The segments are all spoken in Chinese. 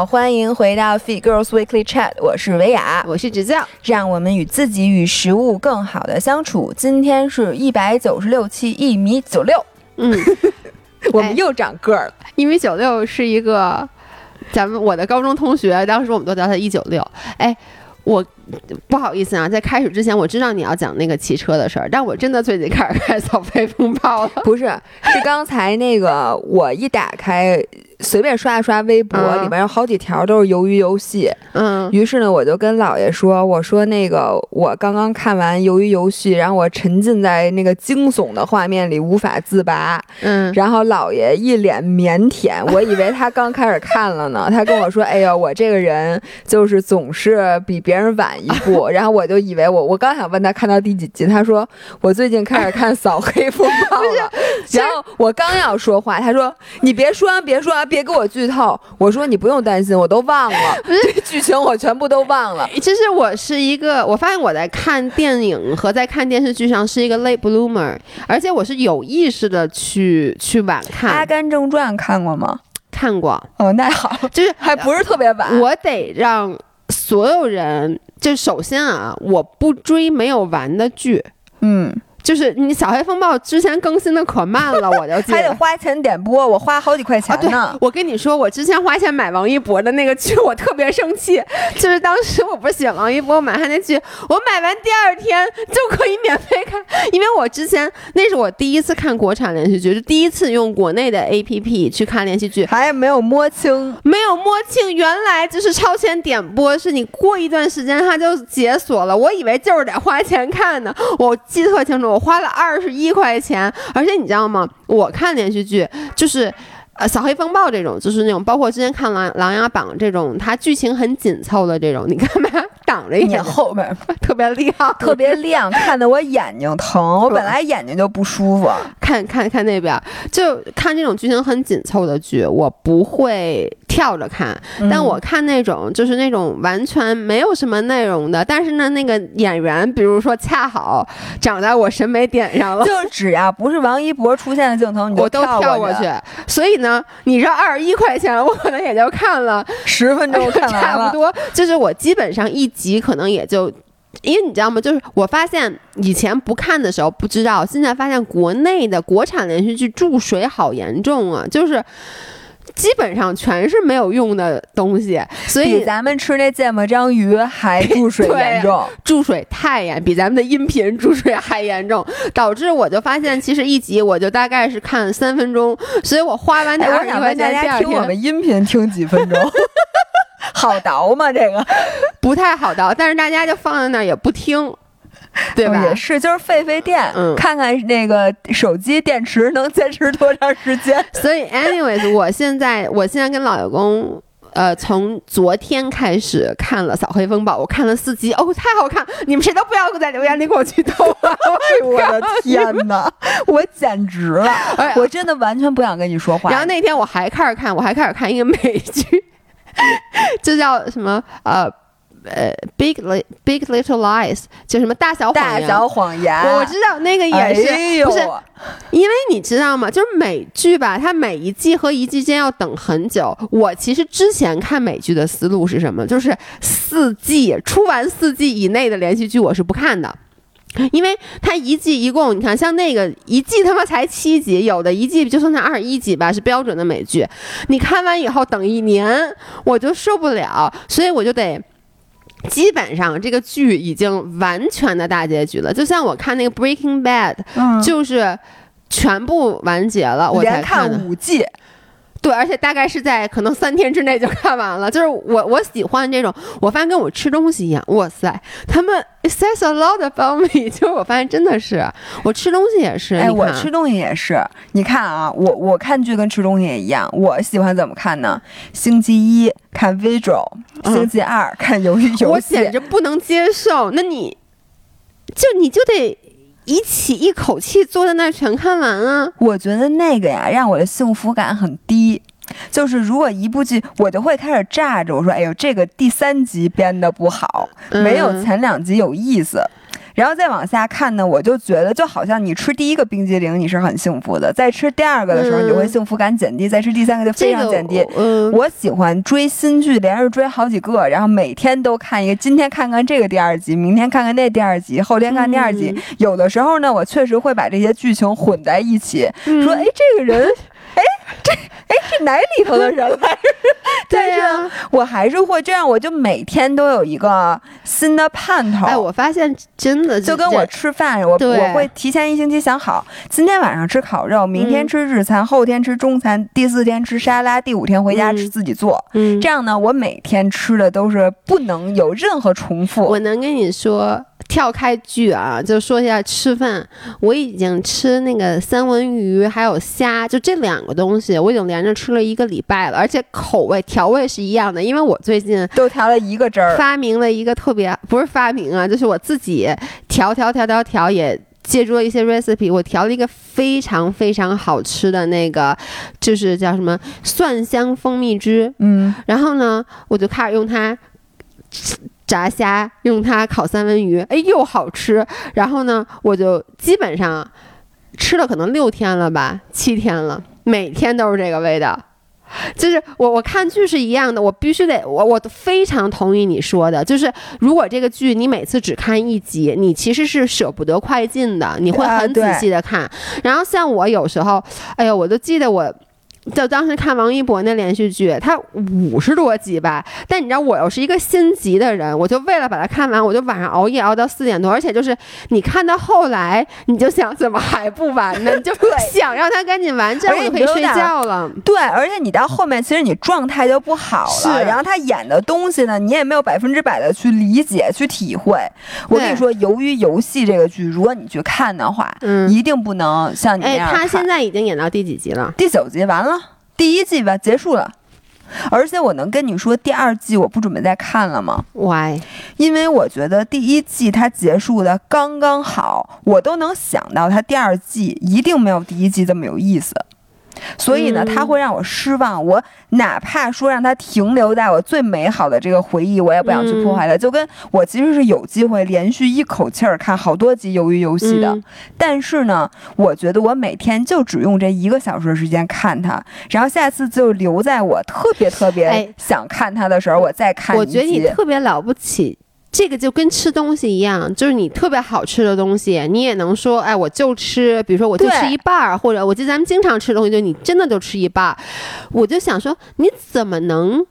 好，欢迎回到 Fit Girls Weekly Chat，我是维亚，我是指教，让我们与自己与食物更好的相处。今天是一百九十六期，一米九六，嗯，我们又长个儿了。一米九六是一个咱们我的高中同学，当时我们都叫他一九六。哎，我不好意思啊，在开始之前我知道你要讲那个骑车的事儿，但我真的最近开始开扫飞风暴了。不是，是刚才那个我一打开。随便刷一刷微博，里面有好几条都是鱿鱼游戏。嗯，于是呢，我就跟姥爷说：“我说那个，我刚刚看完鱿鱼游戏，然后我沉浸在那个惊悚的画面里无法自拔。”嗯，然后姥爷一脸腼腆，我以为他刚开始看了呢。他跟我说：“哎呦，我这个人就是总是比别人晚一步。”然后我就以为我我刚想问他看到第几集，他说：“我最近开始看《扫黑风暴》了。”然后我刚要说话，他说：“你别说，别说。”别给我剧透！我说你不用担心，我都忘了，这剧情我全部都忘了。其实我是一个，我发现我在看电影和在看电视剧上是一个 late bloomer，而且我是有意识的去去晚看。《阿甘正传》看过吗？看过。哦，那好，就是还不是特别晚。我得让所有人，就首先啊，我不追没有完的剧。嗯。就是你《小黑风暴》之前更新的可慢了，我就还得花钱点播，我花好几块钱呢。我跟你说，我之前花钱买王一博的那个剧，我特别生气。就是当时我不是喜欢王一博，买他那剧，我买完第二天就可以免费看，因为我之前那是我第一次看国产连续剧，是第一次用国内的 APP 去看连续剧，还没有摸清，没有摸清，原来就是超前点播，是你过一段时间它就解锁了。我以为就是得花钱看呢，我记得特清楚。我花了二十一块钱，而且你知道吗？我看连续剧就是，呃，扫黑风暴这种，就是那种，包括之前看《琅琅琊榜》这种，它剧情很紧凑的这种，你干嘛 挡着眼后面 特别亮，特别亮，看得我眼睛疼。我本来眼睛就不舒服，看看看那边，就看这种剧情很紧凑的剧，我不会。跳着看，但我看那种就是那种完全没有什么内容的，但是呢，那个演员，比如说恰好长在我审美点上了，就只要不是王一博出现的镜头，你我都跳过去。所以呢，你这二十一块钱，我可能也就看了十分钟，看差不多。就是我基本上一集可能也就，因为你知道吗？就是我发现以前不看的时候不知道，现在发现国内的国产连续剧注水好严重啊，就是。基本上全是没有用的东西，所以比咱们吃那芥末章鱼还注水严重，注水太严，比咱们的音频注水还严重，导致我就发现，其实一集我就大概是看三分钟，所以我花完点二十块钱，大家听我们音频听几分钟，好倒吗？这个不太好倒，但是大家就放在那儿也不听。对吧？也是，就是费费电，看看那个手机电池能坚持多长时间。所以，anyways，我现在，我现在跟老公，呃，从昨天开始看了《扫黑风暴》，我看了四集，哦，太好看！你们谁都不要在留言里给我剧透啊！我的天哪，我简直了！哎我真的完全不想跟你说话。然后那天我还开始看，我还开始看一个美剧，就叫什么呃。呃，big big little lies，就什么大小大小谎言，我知道那个也是，不是？因为你知道吗？就是美剧吧，它每一季和一季间要等很久。我其实之前看美剧的思路是什么？就是四季出完四季以内的连续剧我是不看的，因为它一季一共，你看像那个一季他妈才七集，有的一季就算它二十一集吧，是标准的美剧。你看完以后等一年，我就受不了，所以我就得。基本上这个剧已经完全的大结局了，就像我看那个《Breaking Bad》，就是全部完结了，我才看五季。对，而且大概是在可能三天之内就看完了。就是我我喜欢这种，我发现跟我吃东西一样。哇塞，他们 says a lot about me。就是我发现真的是，我吃东西也是。哎，我吃东西也是。你看啊，我我看剧跟吃东西也一样。我喜欢怎么看呢？星期一看 visual，星期二看鱿鱼游戏。我简直不能接受。那你就你就得。一起一口气坐在那儿全看完啊！我觉得那个呀，让我的幸福感很低。就是如果一部剧，我就会开始炸着，我说：“哎呦，这个第三集编的不好，没有前两集有意思。”然后再往下看呢，我就觉得就好像你吃第一个冰激凌你是很幸福的，在吃第二个的时候你就会幸福感减低，再吃第三个就非常减低。嗯，我喜欢追新剧，连着追好几个，然后每天都看一个，今天看看这个第二集，明天看看那第二集，后天看第二集。有的时候呢，我确实会把这些剧情混在一起，说哎这个人。哎，这哎是哪里头的人来着？但是我还是会这样，我就每天都有一个新的盼头。哎，我发现真的就跟我吃饭，我我会提前一星期想好，今天晚上吃烤肉，明天吃日餐，后天吃中餐，第四天吃沙拉，第五天回家吃自己做。嗯，这样呢，我每天吃的都是不能有任何重复。我能跟你说。跳开剧啊，就说一下吃饭。我已经吃那个三文鱼还有虾，就这两个东西，我已经连着吃了一个礼拜了，而且口味调味是一样的。因为我最近都调了一个汁儿，发明了一个特别不是发明啊，就是我自己调调调调调，也借助了一些 recipe，我调了一个非常非常好吃的那个，就是叫什么蒜香蜂蜜汁。嗯，然后呢，我就开始用它。炸虾用它烤三文鱼，哎，又好吃。然后呢，我就基本上吃了可能六天了吧，七天了，每天都是这个味道。就是我我看剧是一样的，我必须得我我非常同意你说的，就是如果这个剧你每次只看一集，你其实是舍不得快进的，你会很仔细的看。然后像我有时候，哎呀，我都记得我。就当时看王一博那连续剧，他五十多集吧。但你知道我又是一个心急的人，我就为了把它看完，我就晚上熬夜熬到四点多。而且就是你看到后来，你就想怎么还不完呢？你就想让它赶紧完，这样我就可以睡觉了。对，而且你到后面其实你状态就不好了。然后他演的东西呢，你也没有百分之百的去理解、去体会。我跟你说，《由于游戏》这个剧，如果你去看的话，嗯，一定不能像你那样。他现在已经演到第几集了？第九集完了。第一季吧结束了，而且我能跟你说，第二季我不准备再看了吗？Why？因为我觉得第一季它结束的刚刚好，我都能想到它第二季一定没有第一季这么有意思。所以呢，他会让我失望。我哪怕说让他停留在我最美好的这个回忆，我也不想去破坏它。就跟我其实是有机会连续一口气儿看好多集《鱿鱼游戏》的，但是呢，我觉得我每天就只用这一个小时的时间看它，然后下次就留在我特别特别想看它的时候，我再看我觉得你特别了不起。这个就跟吃东西一样，就是你特别好吃的东西，你也能说，哎，我就吃，比如说我就吃一半儿，或者我记得咱们经常吃东西，就你真的就吃一半儿。我就想说，你怎么能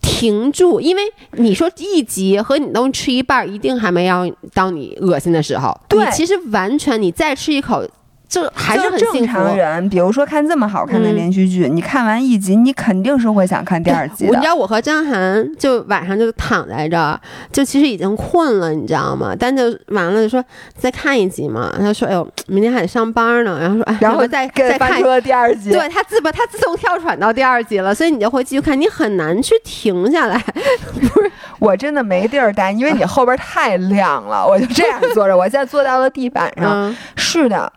停住？因为你说一集和你都吃一半儿，一定还没要到你恶心的时候。对，其实完全你再吃一口。就还是很正常人，比如说看这么好看的连续剧，你看完一集，你肯定是会想看第二集的。你知道我和张涵就晚上就躺在这儿，就其实已经困了，你知道吗？但就完了就说再看一集嘛。他说：“哎呦，明天还得上班呢。”然后说：“哎，然后再再看第二集。”对他自不他自动跳转到第二集了，所以你就会继续看，你很难去停下来。不是，我真的没地儿待，因为你后边太亮了，我就这样坐着。我现在坐到了地板上。是的。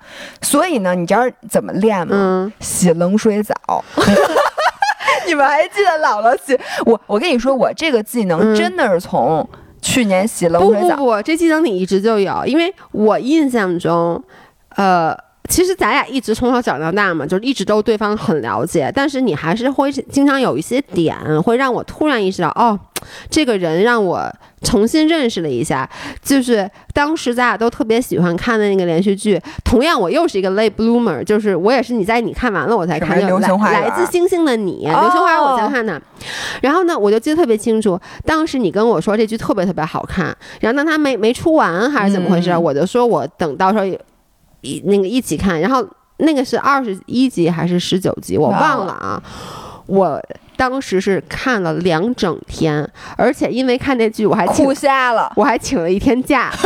所以呢，你知道怎么练吗？洗冷水澡。你们还记得姥姥洗我？我跟你说，我这个技能真的是从去年洗冷水澡。不不不，这技能你一直就有，因为我印象中，呃，其实咱俩一直从小长到大嘛，就是一直都对方很了解，但是你还是会经常有一些点，会让我突然意识到，哦。这个人让我重新认识了一下，就是当时咱俩都特别喜欢看的那个连续剧。同样，我又是一个 late bloomer，就是我也是你在你看完了我才看的《来来自星星的你》。流星花园我才看的。然后呢，我就记得特别清楚，当时你跟我说这剧特别特别好看，然后当他没没出完还是怎么回事，我就说我等到时候一那个一起看。然后那个是二十一集还是十九集，我忘了啊，我。当时是看了两整天，而且因为看那剧，我还哭瞎了，我还请了一天假，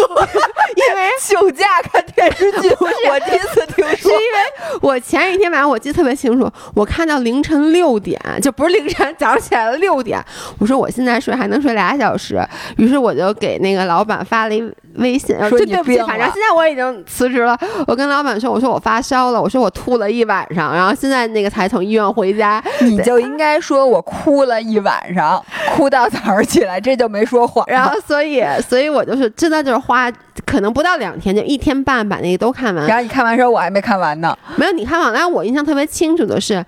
因为休假看电视剧。不是我第一次听说，是因为我前一天晚上我记得特别清楚，我看到凌晨六点，就不是凌晨，早上起来了六点。我说我现在睡还能睡俩小时，于是我就给那个老板发了一微信，说对不起，反正现在我已经辞职了。我跟老板说，我说我发烧了，我说我吐了一晚上，然后现在那个才从医院回家。你就应该说我哭了一晚上，哭到早上起来，这就没说谎。然后所以，所以我就是真的就是花可能不到两天，就一天半把那个都看完。然后你看完时候我还没看完呢，没有你看完。但是我印象特别清楚的是。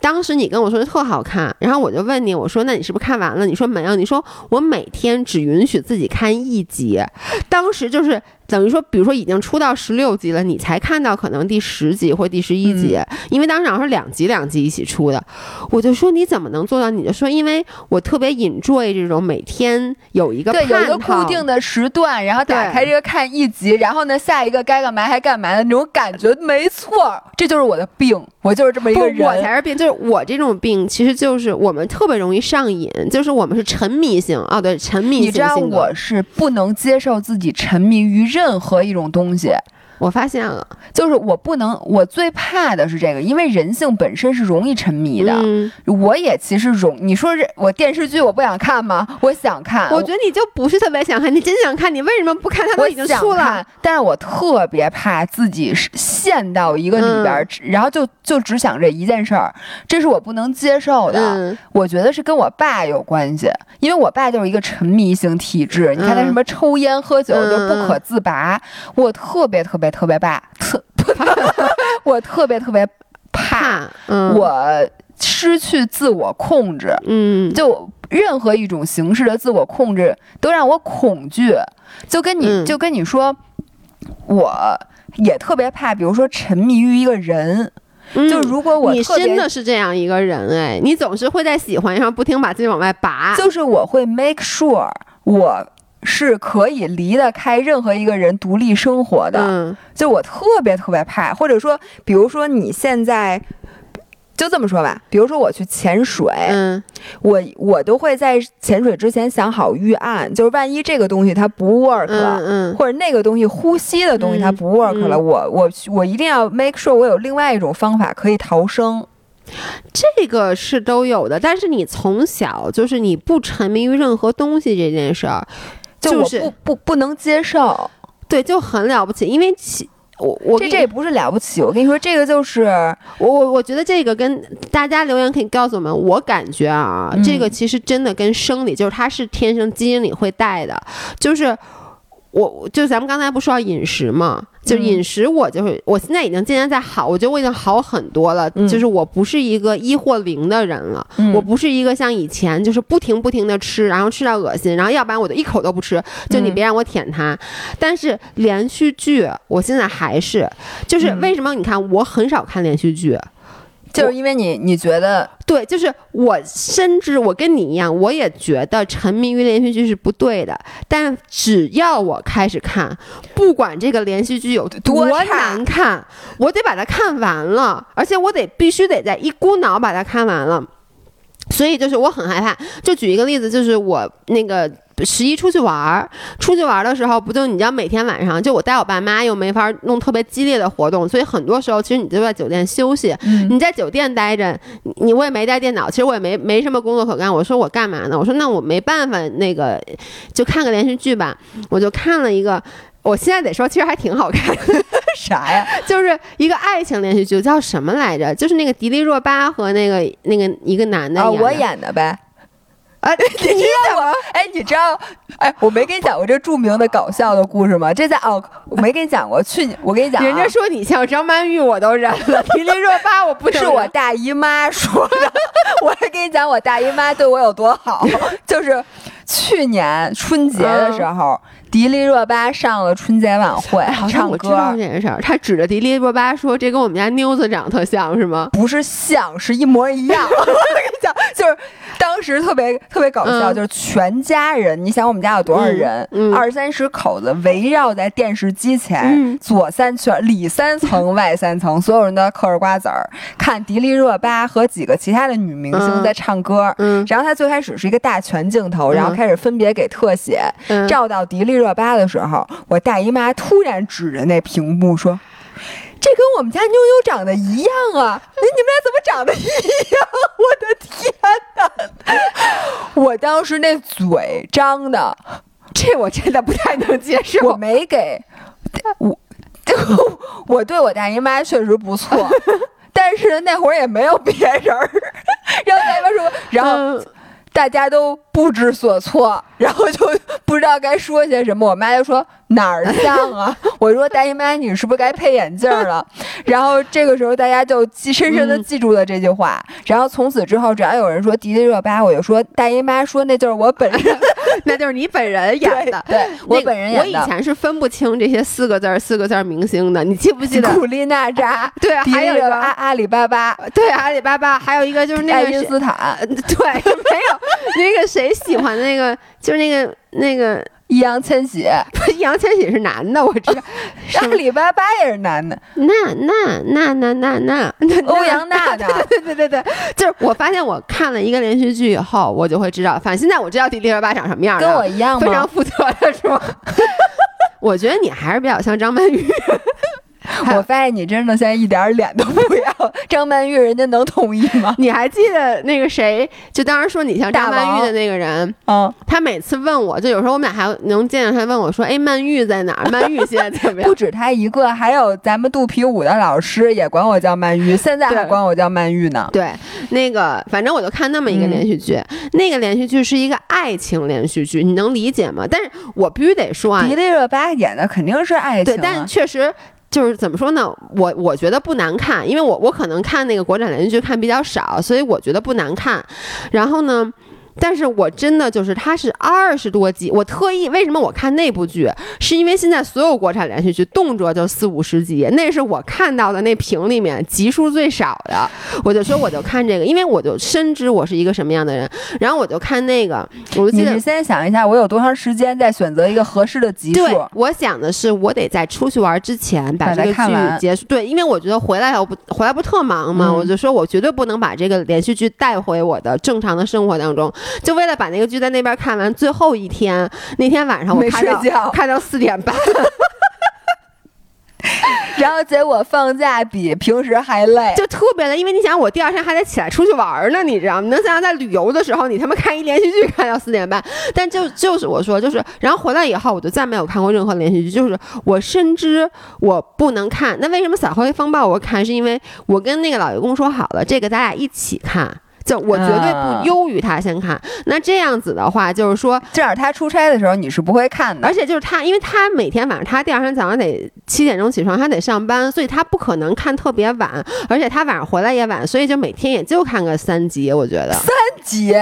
当时你跟我说的特好看，然后我就问你，我说那你是不是看完了？你说没有，你说我每天只允许自己看一集。当时就是。等于说，比如说已经出到十六集了，你才看到可能第十集或第十一集，因为当时好像是两集两集一起出的。我就说你怎么能做到？你就说因为我特别 enjoy 这种每天有一个对有一个固定的时段，然后打开这个看一集，然后呢下一个该干嘛还干嘛的那种感觉，没错，这就是我的病，我就是这么一个人。我才是病，就是我这种病，其实就是我们特别容易上瘾，就是我们是沉迷性啊，对，沉迷性。你知道我是不能接受自己沉迷于任。任何一种东西。我发现了，就是我不能，我最怕的是这个，因为人性本身是容易沉迷的。我也其实容，你说这我电视剧我不想看吗？我想看。我觉得你就不是特别想看，你真想看，你为什么不看？它都已经出了。但是我特别怕自己陷到一个里边，然后就就只想这一件事儿，这是我不能接受的。我觉得是跟我爸有关系，因为我爸就是一个沉迷型体质。你看他什么抽烟喝酒就不可自拔，我特别特别。特别怕，特 我特别特别怕，我失去自我控制。嗯，就任何一种形式的自我控制都让我恐惧。就跟你就跟你说，我也特别怕，比如说沉迷于一个人。就如果我你真的是这样一个人，哎，你总是会在喜欢上不停把自己往外拔。就是我会 make sure 我。是可以离得开任何一个人独立生活的，就我特别特别怕，或者说，比如说你现在就这么说吧，比如说我去潜水，嗯，我我都会在潜水之前想好预案，就是万一这个东西它不 work 了，嗯，或者那个东西呼吸的东西它不 work 了，我我我一定要 make sure 我有另外一种方法可以逃生，这个是都有的，但是你从小就是你不沉迷于任何东西这件事儿。就是不不不能接受，对，就很了不起，因为其我我这这也不是了不起，我跟你说，这个就是我我我觉得这个跟大家留言可以告诉我们，我感觉啊，这个其实真的跟生理，就是它是天生基因里会带的，就是我就咱们刚才不说到饮食嘛。就饮食，我就是，我现在已经渐渐在好，我觉得我已经好很多了。就是我不是一个一或零的人了，我不是一个像以前就是不停不停的吃，然后吃到恶心，然后要不然我就一口都不吃，就你别让我舔它。但是连续剧，我现在还是，就是为什么？你看我很少看连续剧。就是因为你，你觉得对，就是我，甚至我跟你一样，我也觉得沉迷于连续剧是不对的。但只要我开始看，不管这个连续剧有多难看，我得把它看完了，而且我得必须得在一股脑把它看完了。所以就是我很害怕。就举一个例子，就是我那个。十一出去玩儿，出去玩儿的时候，不就你知道每天晚上，就我带我爸妈又没法弄特别激烈的活动，所以很多时候其实你就在酒店休息。你在酒店待着，你我也没带电脑，其实我也没没什么工作可干。我说我干嘛呢？我说那我没办法，那个就看个连续剧吧。我就看了一个，我现在得说，其实还挺好看。啥呀？就是一个爱情连续剧，叫什么来着？就是那个迪丽热巴和那个那个一个男的演我演的呗。啊，你知道吗？哎，你知道，哎，我没跟你讲过这著名的搞笑的故事吗？这在哦，我没跟你讲过。去年我跟你讲，人家说你像张曼玉，我都忍了。迪丽热巴，我不是我大姨妈说的。我还跟你讲，我大姨妈对我有多好，就是去年春节的时候。迪丽热巴上了春节晚会，唱歌。我知道这件事儿，他指着迪丽热巴说：“这跟我们家妞子长得特像，是吗？”不是像，是一模一样。就是当时特别特别搞笑，就是全家人，你想我们家有多少人？二三十口子围绕在电视机前，左三圈，里三层，外三层，所有人都嗑着瓜子儿看迪丽热巴和几个其他的女明星在唱歌。然后他最开始是一个大全镜头，然后开始分别给特写，照到迪丽。热巴的时候，我大姨妈突然指着那屏幕说：“这跟我们家妞妞长得一样啊！那 你们俩怎么长得一样？我的天哪！我当时那嘴张的，这我真的不太能接受。我没给我，我对我大姨妈确实不错，但是那会儿也没有别人。然后大姨妈说，然后大家都不知所措，然后就不知道该说些什么。我妈就说。哪儿像啊？我说大姨妈，你是不是该配眼镜了？然后这个时候大家就记深深的记住了这句话。然后从此之后，只要有人说迪丽热巴，我就说大姨妈说那就是我本人，那就是你本人演的。对，我本人演的。我以前是分不清这些四个字儿四个字儿明星的，你记不记得？古力娜扎，对，还有一个阿阿里巴巴，对，阿里巴巴，还有一个就是那个爱因斯坦，对，没有那个谁喜欢那个，就是那个那个。易烊千玺，易烊千玺是男的，我知道。阿里巴巴也是男的。那那那那那那 欧阳娜娜，对对对对对，就是我发现我看了一个连续剧以后，我就会知道。反正现在我知道迪丽热巴长什么样了，跟我一样吗？非常负责的说。我觉得你还是比较像张曼玉。我发现你真的现在一点脸都不要。张曼玉，人家能同意吗？你还记得那个谁？就当时说你像张曼玉的那个人，嗯，他每次问我就有时候我们俩还能见着他问我说：“哎，曼玉在哪？曼玉现在怎么样？”不止他一个，还有咱们肚皮舞的老师也管我叫曼玉，现在还管我叫曼玉呢。对，那个反正我就看那么一个连续剧，那个连续剧是一个爱情连续剧，你能理解吗？但是我必须得说啊，迪丽热巴演的肯定是爱情，对，但确实。就是怎么说呢？我我觉得不难看，因为我我可能看那个国产连续剧看比较少，所以我觉得不难看。然后呢？但是我真的就是，它是二十多集。我特意为什么我看那部剧，是因为现在所有国产连续剧动辄就四五十集，那是我看到的那屏里面集数最少的。我就说我就看这个，因为我就深知我是一个什么样的人。然后我就看那个，我就记得。你先想一下，我有多长时间在选择一个合适的集数？对，我想的是，我得在出去玩之前把这个剧结束。对，因为我觉得回来我不回来不特忙嘛，我就说我绝对不能把这个连续剧带回我的正常的生活当中。就为了把那个剧在那边看完，最后一天那天晚上我没睡觉，看到四点半，然后结果放假比平时还累，就特别累。因为你想，我第二天还得起来出去玩呢，你知道吗？能想象在旅游的时候，你他妈看一连续剧看到四点半？但就就是我说，就是然后回来以后，我就再没有看过任何连续剧。就是我深知我不能看，那为什么《扫黑风暴》我看？是因为我跟那个老爷公说好了，这个咱俩一起看。就我绝对不优于他先看，那这样子的话，就是说，这样他出差的时候你是不会看的，而且就是他，因为他每天晚上他第二天早上得七点钟起床，他得上班，所以他不可能看特别晚，而且他晚上回来也晚，所以就每天也就看个三集，我觉得三集？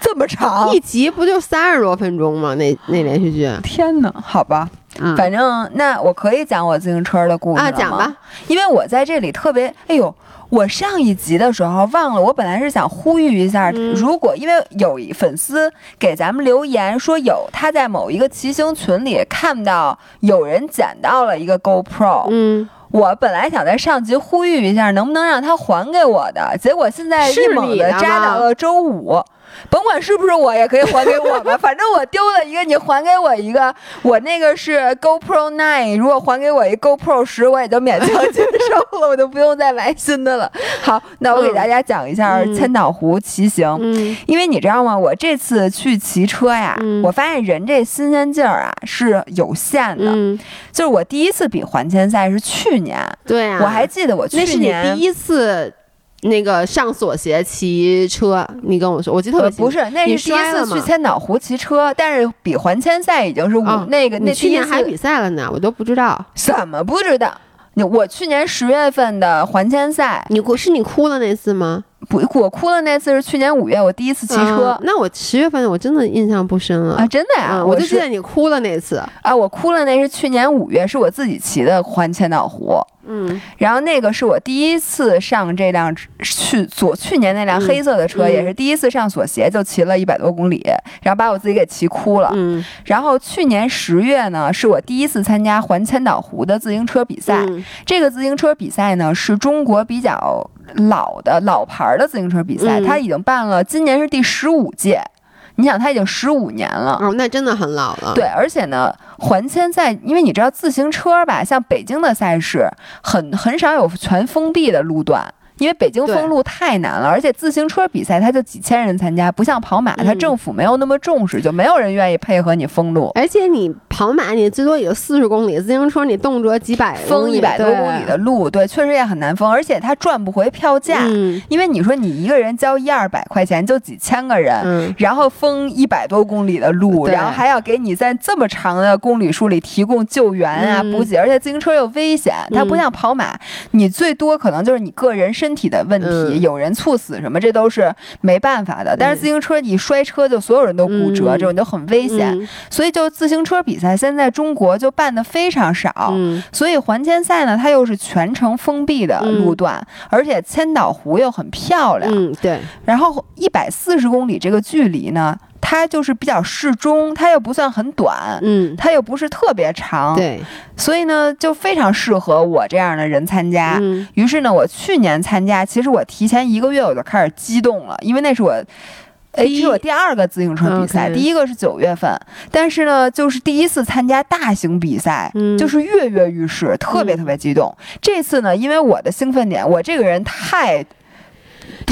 这么长，一集不就三十多分钟吗？那那连续剧，天哪，好吧，反正那我可以讲我自行车的故事啊，讲吧，因为我在这里特别，哎呦。我上一集的时候忘了，我本来是想呼吁一下，如果因为有一粉丝给咱们留言说有他在某一个骑行群里看到有人捡到了一个 GoPro，嗯，我本来想在上集呼吁一下，能不能让他还给我的，结果现在一猛的扎到了周五。甭管是不是我，也可以还给我吧。反正我丢了一个，你还给我一个。我那个是 GoPro Nine，如果还给我一 GoPro 十，我也就勉强接受了，我就不用再买新的了。好，那我给大家讲一下千岛湖骑行。嗯，因为你知道吗？我这次去骑车呀，我发现人这新鲜劲儿啊是有限的。嗯，就是我第一次比环千赛是去年。对啊，我还记得我去年第一次。那个上锁鞋骑车，你跟我说，我记得特别不是，那是第一次去千岛湖骑车，但是比环千赛已经是五那个那去年还比赛了呢，我都不知道，怎么不知道？你我去年十月份的环千赛，你哭是你哭了那次吗？不，我哭的那次是去年五月我第一次骑车，那我十月份我真的印象不深了啊，真的呀，我就记得你哭了那次啊，我哭了那是去年五月，是我自己骑的环千岛湖。嗯，然后那个是我第一次上这辆去左去年那辆黑色的车，也是第一次上锁鞋，就骑了一百多公里，然后把我自己给骑哭了。嗯，然后去年十月呢，是我第一次参加环千岛湖的自行车比赛。这个自行车比赛呢，是中国比较老的老牌的自行车比赛，它已经办了，今年是第十五届。你想，它已经十五年了哦，那真的很老了。对，而且呢，环千赛，因为你知道自行车吧，像北京的赛事，很很少有全封闭的路段。因为北京封路太难了，而且自行车比赛它就几千人参加，不像跑马，它政府没有那么重视，就没有人愿意配合你封路。而且你跑马，你最多也就四十公里，自行车你动辄几百封一百多公里的路，对，确实也很难封，而且它赚不回票价，因为你说你一个人交一二百块钱，就几千个人，然后封一百多公里的路，然后还要给你在这么长的公里数里提供救援啊、补给，而且自行车又危险，它不像跑马，你最多可能就是你个人身体的问题，有人猝死什么，这都是没办法的。但是自行车你摔车，就所有人都骨折，这种就很危险。所以就自行车比赛，现在中国就办的非常少。所以环千赛呢，它又是全程封闭的路段，而且千岛湖又很漂亮。嗯，对。然后一百四十公里这个距离呢？它就是比较适中，它又不算很短，嗯，它又不是特别长，对，所以呢，就非常适合我这样的人参加。于是呢，我去年参加，其实我提前一个月我就开始激动了，因为那是我，哎，这是我第二个自行车比赛，第一个是九月份，但是呢，就是第一次参加大型比赛，就是跃跃欲试，特别特别激动。这次呢，因为我的兴奋点，我这个人太。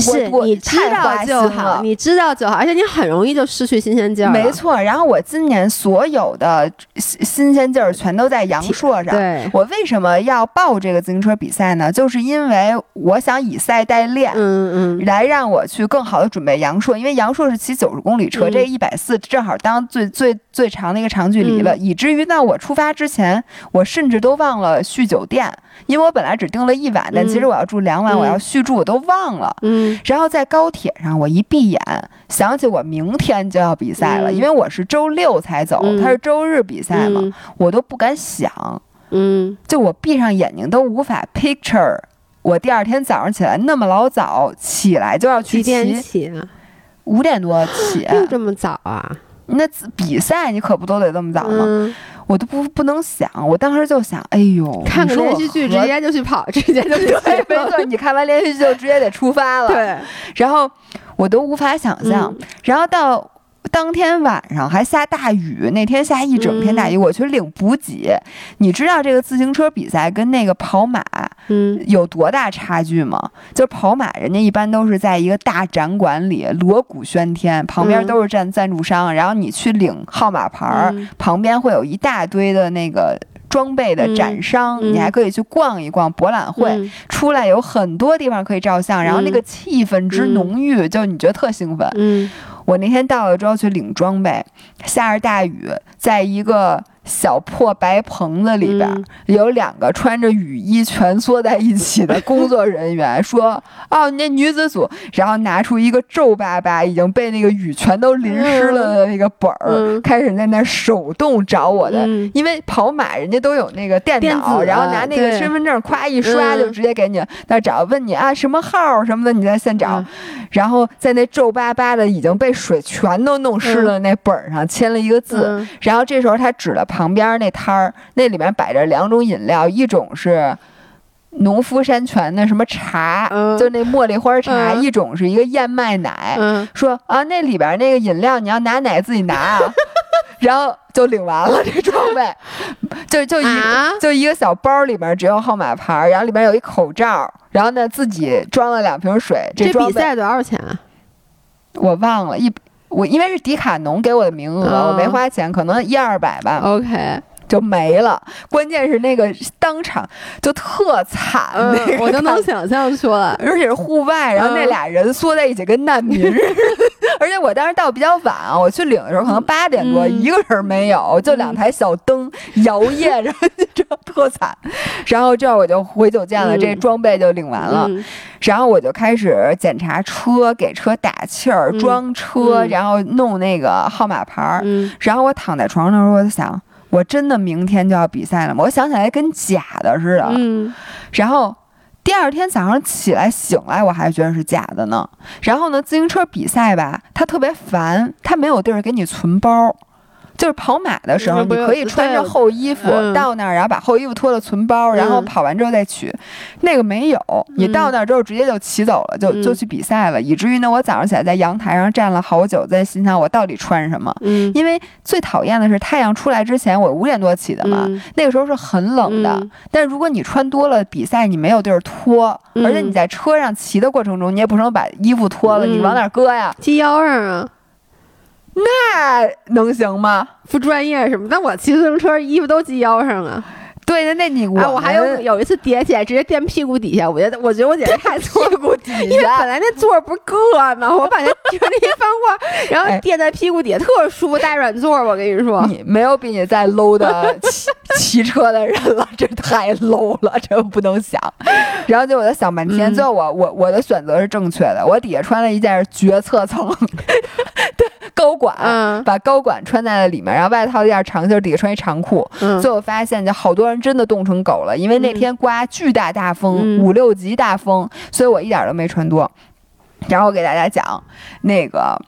是你知道就好，你知道就好，而且你很容易就失去新鲜劲儿。没错，然后我今年所有的新新鲜劲儿全都在阳朔上。对，我为什么要报这个自行车比赛呢？就是因为我想以赛代练，嗯嗯，来让我去更好的准备阳朔，因为阳朔是骑九十公里车，这一百四正好当最最最长的一个长距离了，以至于呢我出发之前，我甚至都忘了续酒店。因为我本来只订了一晚，但其实我要住两晚，我要续住，我都忘了。嗯，然后在高铁上，我一闭眼，想起我明天就要比赛了，因为我是周六才走，他是周日比赛嘛，我都不敢想。嗯，就我闭上眼睛都无法 picture，我第二天早上起来那么老早起来就要去骑，五点多起，就这么早啊？那比赛你可不都得这么早吗？我都不不能想，我当时就想，哎呦，看个连续剧直接就去跑，直接就 去对，没错，你看完连续剧就直接得出发了，对，然后我都无法想象，然后到。当天晚上还下大雨，那天下一整天大雨，我去领补给。你知道这个自行车比赛跟那个跑马，嗯，有多大差距吗？就跑马，人家一般都是在一个大展馆里，锣鼓喧天，旁边都是站赞助商，然后你去领号码牌儿，旁边会有一大堆的那个装备的展商，你还可以去逛一逛博览会，出来有很多地方可以照相，然后那个气氛之浓郁，就你觉得特兴奋，嗯。我那天到了之后去领装备，下着大雨，在一个。小破白棚子里边有两个穿着雨衣蜷缩在一起的工作人员，说：“哦，那女子组。”然后拿出一个皱巴巴、已经被那个雨全都淋湿了的那个本儿，开始在那手动找我的。因为跑马人家都有那个电脑，然后拿那个身份证咵一刷就直接给你那找，问你啊什么号什么的，你在现找。然后在那皱巴巴的已经被水全都弄湿了那本儿上签了一个字。然后这时候他指了。旁边那摊儿，那里面摆着两种饮料，一种是农夫山泉的什么茶，就那茉莉花茶；一种是一个燕麦奶。说啊，那里边那个饮料你要拿奶自己拿啊。然后就领完了这装备，就就一就一个小包里面只有号码牌，然后里面有一口罩，然后呢自己装了两瓶水。这比赛多少钱啊？我忘了一。我因为是迪卡侬给我的名额，我没花钱，可能一二百吧。OK。就没了，关键是那个当场就特惨，我就能想象出来，而且是户外，然后那俩人缩在一起跟难民似的，而且我当时到比较晚啊，我去领的时候可能八点多，一个人没有，就两台小灯摇曳着，这特惨。然后这我就回酒店了，这装备就领完了，然后我就开始检查车，给车打气儿，装车，然后弄那个号码牌儿，然后我躺在床上的时候，我就想。我真的明天就要比赛了吗？我想起来跟假的似的。嗯，然后第二天早上起来醒来，我还觉得是假的呢。然后呢，自行车比赛吧，他特别烦，他没有地儿给你存包。就是跑马的时候，你可以穿着厚衣服嗯到那儿，然后把厚衣服脱了存包，然后嗯跑完之后再取。那个没有，你到那儿之后直接就骑走了，就嗯就去比赛了，以至于呢，我早上起来在阳台上站了好久，在心想我到底穿什么。嗯因为最讨厌的是太阳出来之前，我五点多起的嘛，嗯那个时候是很冷的。嗯但如果你穿多了，比赛你没有地儿脱，嗯而且你在车上骑的过程中，你也不能把衣服脱了，嗯你往哪儿搁呀？系腰上啊，那能行吗？不专业什么？那我骑自行车衣服都系腰上啊。对，那那你我啊，我还有有一次叠起来，直接垫屁股底下，我觉得我觉得我简直太坐屁股底因为下 本来那座儿不是硌吗？我把那全力翻过，然后哎垫在屁股底下，特舒服，带软座儿。我跟你说，你没有比你再 low 的骑骑车的人了，这太 low 了，这不能想。然后就我在想半天，嗯最后我我我的选择是正确的，我底下穿了一件决策层的高管，嗯把高管穿在了里面，然后外套一件长袖，底下穿一长裤。嗯最后发现，就好多人真的冻成狗了，因为那天刮巨大大风，嗯五六级大风，所以我一点都没穿多。然后我给大家讲，那个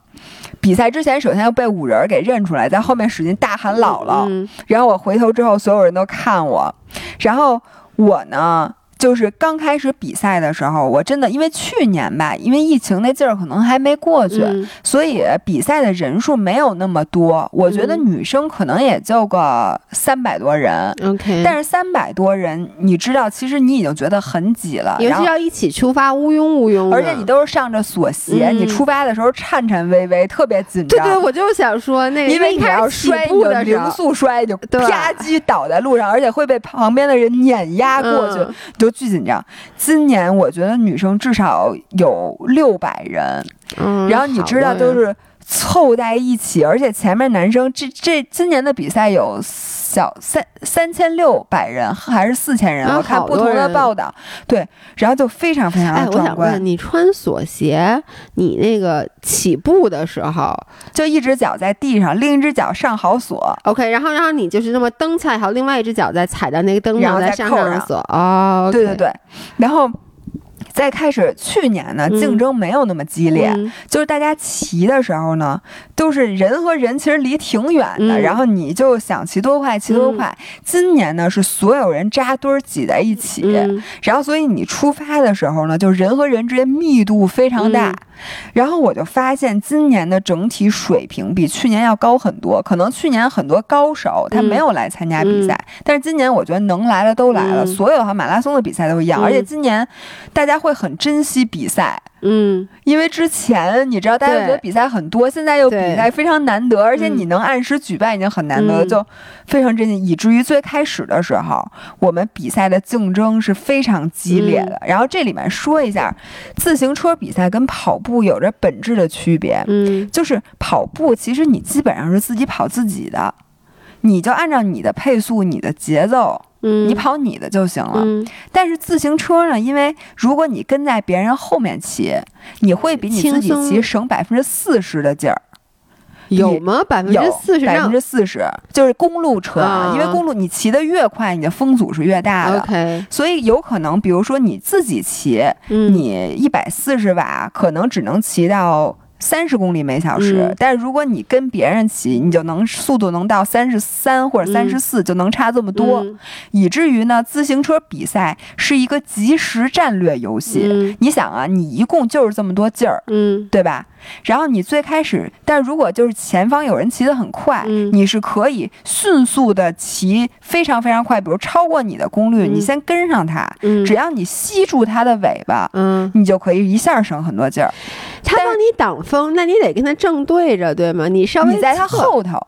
比赛之前，首先要被五人给认出来，在后面使劲大喊姥姥。嗯然后我回头之后，所有人都看我，然后我呢。就是刚开始比赛的时候，我真的因为去年吧，因为疫情那劲儿可能还没过去，嗯所以比赛的人数没有那么多。我觉得嗯女生可能也就个三百多人，，OK，但是三百多人，你知道，其实你已经觉得很挤了。也是要一起出发，乌拥乌拥的。而且你都是上着锁鞋，嗯你出发的时候颤颤巍巍，特别紧张。对对，我就是想说那个，因为你要摔，就零速摔，就啪叽倒在路上，而且会被旁边的人碾压过去，嗯就巨紧张。今年我觉得女生至少有六百人，嗯，然后你知道都是凑在一起，而且前面男生这这今年的比赛有小三三千六百人还是四千人，啊我看不同的报道，对，然后就非常非常哎，的壮观，我想问，你穿锁鞋，你那个起步的时候就一只脚在地上，另一只脚上好锁，，OK，然后然后你就是那么蹬起来，好，另外一只脚再踩到那个蹬上，然后再上扣上上。锁。哦，对对对，然后。再开始，去年呢嗯。竞争没有那么激烈，嗯。就是大家骑的时候呢，都是人和人其实离挺远的，嗯。然后你就想骑多快骑多快。今年呢是所有人扎堆儿挤在一起，嗯。然后所以你出发的时候呢，就人和人之间密度非常大。嗯。然后我就发现今年的整体水平比去年要高很多，可能去年很多高手他嗯。没有来参加比赛，但是今年我觉得能来的都来了，嗯。所有好像马拉松的比赛都一样，嗯而且今年大家会很珍惜比赛。嗯因为之前你知道，大家觉得比赛很多，现在又比赛非常难得，而且你嗯能按时举办已经很难得，嗯就非常珍惜。以至于最开始的时候，我们比赛的竞争是非常激烈的。然后这里面说一下，自行车比赛跟跑步有着本质的区别，嗯就是跑步其实你基本上是自己跑自己的，你就按照你的配速、你的节奏，嗯，你跑你的就行了。嗯但是自行车呢，因为如果你跟在别人后面骑，你会比你自己骑省百分之四十的劲儿。有吗？百分之四十百分之四十，就是公路车，啊因为公路你骑得越快，你的风阻是越大的。OK，所以有可能，比如说你自己骑，嗯你一百四十瓦，可能只能骑到三十公里每小时。嗯但是如果你跟别人骑，你就能速度能到三十三或者三十四，就能差这么多。嗯以至于呢，自行车比赛是一个即时战略游戏。嗯你想啊，你一共就是这么多劲儿，嗯对吧？然后你最开始，但如果就是前方有人骑得很快，嗯。你是可以迅速的骑非常非常快，比如超过你的功率，嗯。你先跟上它，嗯，只要你吸住它的尾巴，嗯，你就可以一下省很多劲儿。他帮你挡风，那你得跟他正对着，对吗？你稍微你在它后头，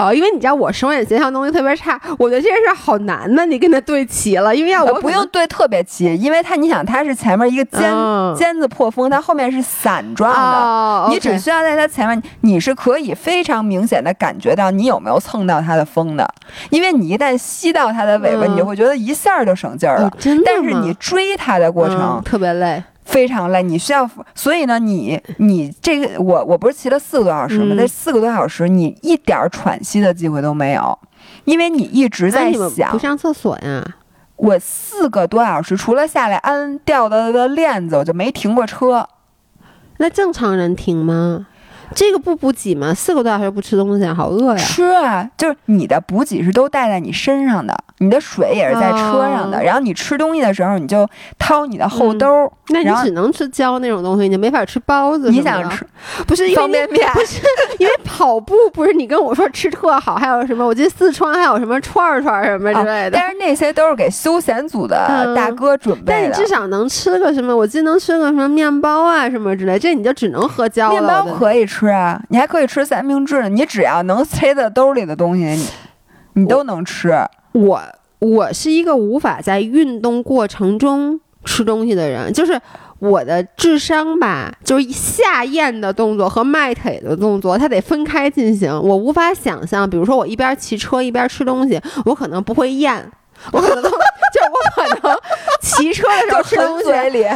哦，因为你知道我手眼协调能力特别差，我觉得这件事好难呢。你跟他对齐了，因为要我呃不用对特别齐，因为它你想它是前面一个尖、嗯尖子破风，它后面是伞状的。哦，你只需要在它前面，你是可以非常明显的感觉到你有没有蹭到它的风的，因为你一旦吸到它的尾巴，嗯你就会觉得一下就省劲儿了。哦真的但是你追它的过程嗯特别累，非常累，你需要，所以呢，你 你这个我我不是骑了四个多小时吗？嗯四个多小时你一点喘息的机会都没有，因为你一直在想不，上厕所呀？我四个多小时除了下来安掉的的链子，我就没停过车。那正常人停吗？这个不补给吗？四个多小时不吃东西，好饿呀！吃啊，就是你的补给是都带在你身上的，你的水也是在车上的。然后你吃东西的时候，你就掏你的后兜。那你只能吃胶那种东西，你没法吃包子。你想吃？不是方便面？不是 因为跑步，不是你跟我说吃特好，还有什么？我记得四川还有什么串串什么之类的。但是那些都是给休闲组的大哥准备的。但你至少能吃个什么？我记得能吃个什么面包啊什么之类。这你就只能喝胶了。面包可以吃啊，你还可以吃三明治呢。你只要能塞在兜里的东西，你你都能吃。我我是一个无法在运动过程中吃东西的人，就是我的智商吧，就是下咽的动作和迈腿的动作，它得分开进行。我无法想象，比如说我一边骑车一边吃东西，我可能不会咽。我可能就我可能骑车的时候 吃东西，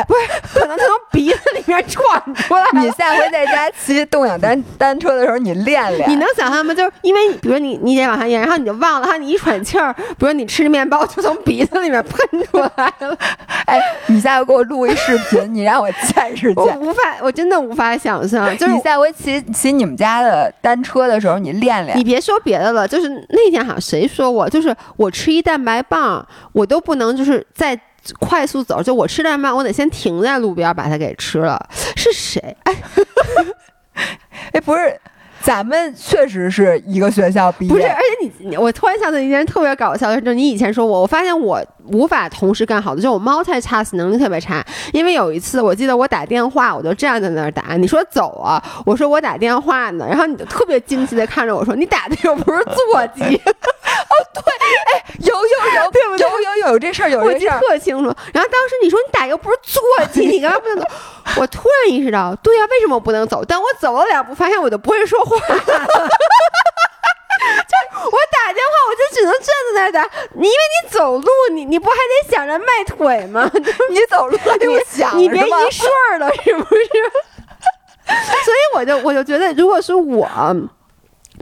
不是可能从鼻面喘出来。你下回在家骑动感单单车的时候，你练练。你能想象吗？就是因为比如你你得往下咽，然后你就忘了，然后你一喘气儿，比如你吃面包就从鼻子里面喷出来了。哎，你下回给我录一视频，你让我见识见。我无法，我真的无法想象。就是你下回骑骑你们家的单车的时候，你练练。你别说别的了，就是那天好像谁说我，就是我吃一蛋白。棒，我都不能，就是在快速走，就我吃太慢，我得先停在路边把它给吃了。是谁？哎，哎，不是。咱们确实是一个学校毕业，不是？而且你，我突然想到一件特别搞笑的事，就是你以前说我，我发现我无法同时干好的，就我 multitask 能力特别差。因为有一次，我记得我打电话，我就站在那儿打，你说走啊，我说我打电话呢，然后你就特别惊奇的看着我说，你打的又不是座机。哦，对，哎，有有有，对不对？有有有这事儿，有这事儿，特清楚。然后当时你说你打又不是座机，你干嘛不能走？我突然意识到，对呀，为什么我不能走？但我走了两步，发现我都不会说话。就我打电话，我就只能站在那儿打。因为你走路，你你不还得想着迈腿吗？你走路 你别一顺儿了，是不是？所以我就我就觉得，如果是我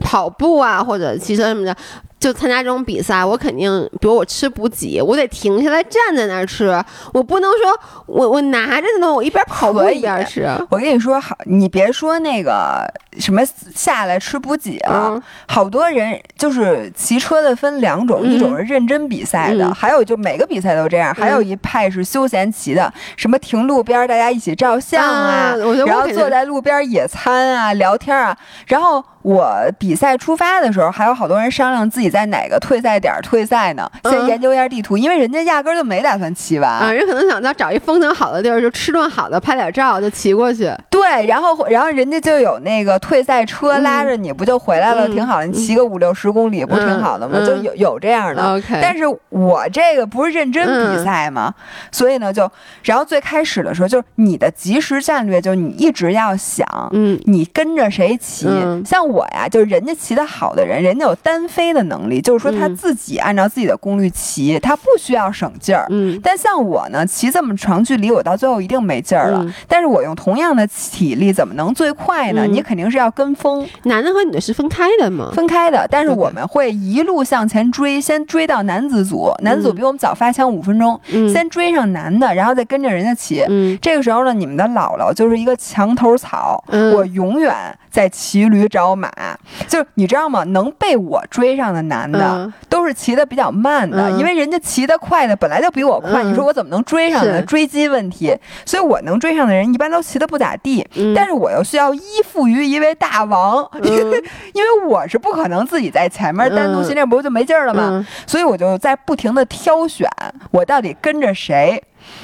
跑步啊，或者骑车什么的。就参加这种比赛，我肯定，比如我吃补给，我得停下来站在那儿吃，我不能说我我拿着呢，我一边跑步一边吃。我跟你说好，你别说那个什么下来吃补给啊，好多人就是骑车的分两种，一种是认真比赛的，还有就每个比赛都这样，还有一派是休闲骑的，什么停路边大家一起照相啊，然后坐在路边野餐啊、聊天啊，然后。我比赛出发的时候，还有好多人商量自己在哪个退赛点退赛呢？先研究一下地图，因为人家压根儿就没打算骑完啊，人可能想再找一风景好的地儿，就吃顿好的，拍点照就骑过去。对，然后然后人家就有那个退赛车拉着你，不就回来了？挺好的，你骑个五六十公里不挺好的吗？就有有这样的。但是我这个不是认真比赛嘛，所以呢，就然后最开始的时候，就是你的及时战略，就是你一直要想，嗯，你跟着谁骑，像。我呀，就是人家骑的好的人，人家有单飞的能力，就是说他自己按照自己的功率骑，他不需要省劲儿。嗯，但像我呢，骑这么长距离，我到最后一定没劲儿了。但是我用同样的体力，怎么能最快呢？你肯定是要跟风。男的和女的是分开的吗？分开的，但是我们会一路向前追，先追到男子组，男子组比我们早发枪五分钟，先追上男的，然后再跟着人家骑。这个时候呢，你们的姥姥就是一个墙头草，我永远在骑驴找马。马就是你知道吗？能被我追上的男的都是骑的比较慢的，因为人家骑的快的本来就比我快。你说我怎么能追上呢？追击问题，所以我能追上的人一般都骑的不咋地。但是我又需要依附于一位大王，因为我是不可能自己在前面单独训练不就没劲儿了吗？所以我就在不停的挑选，我到底跟着谁。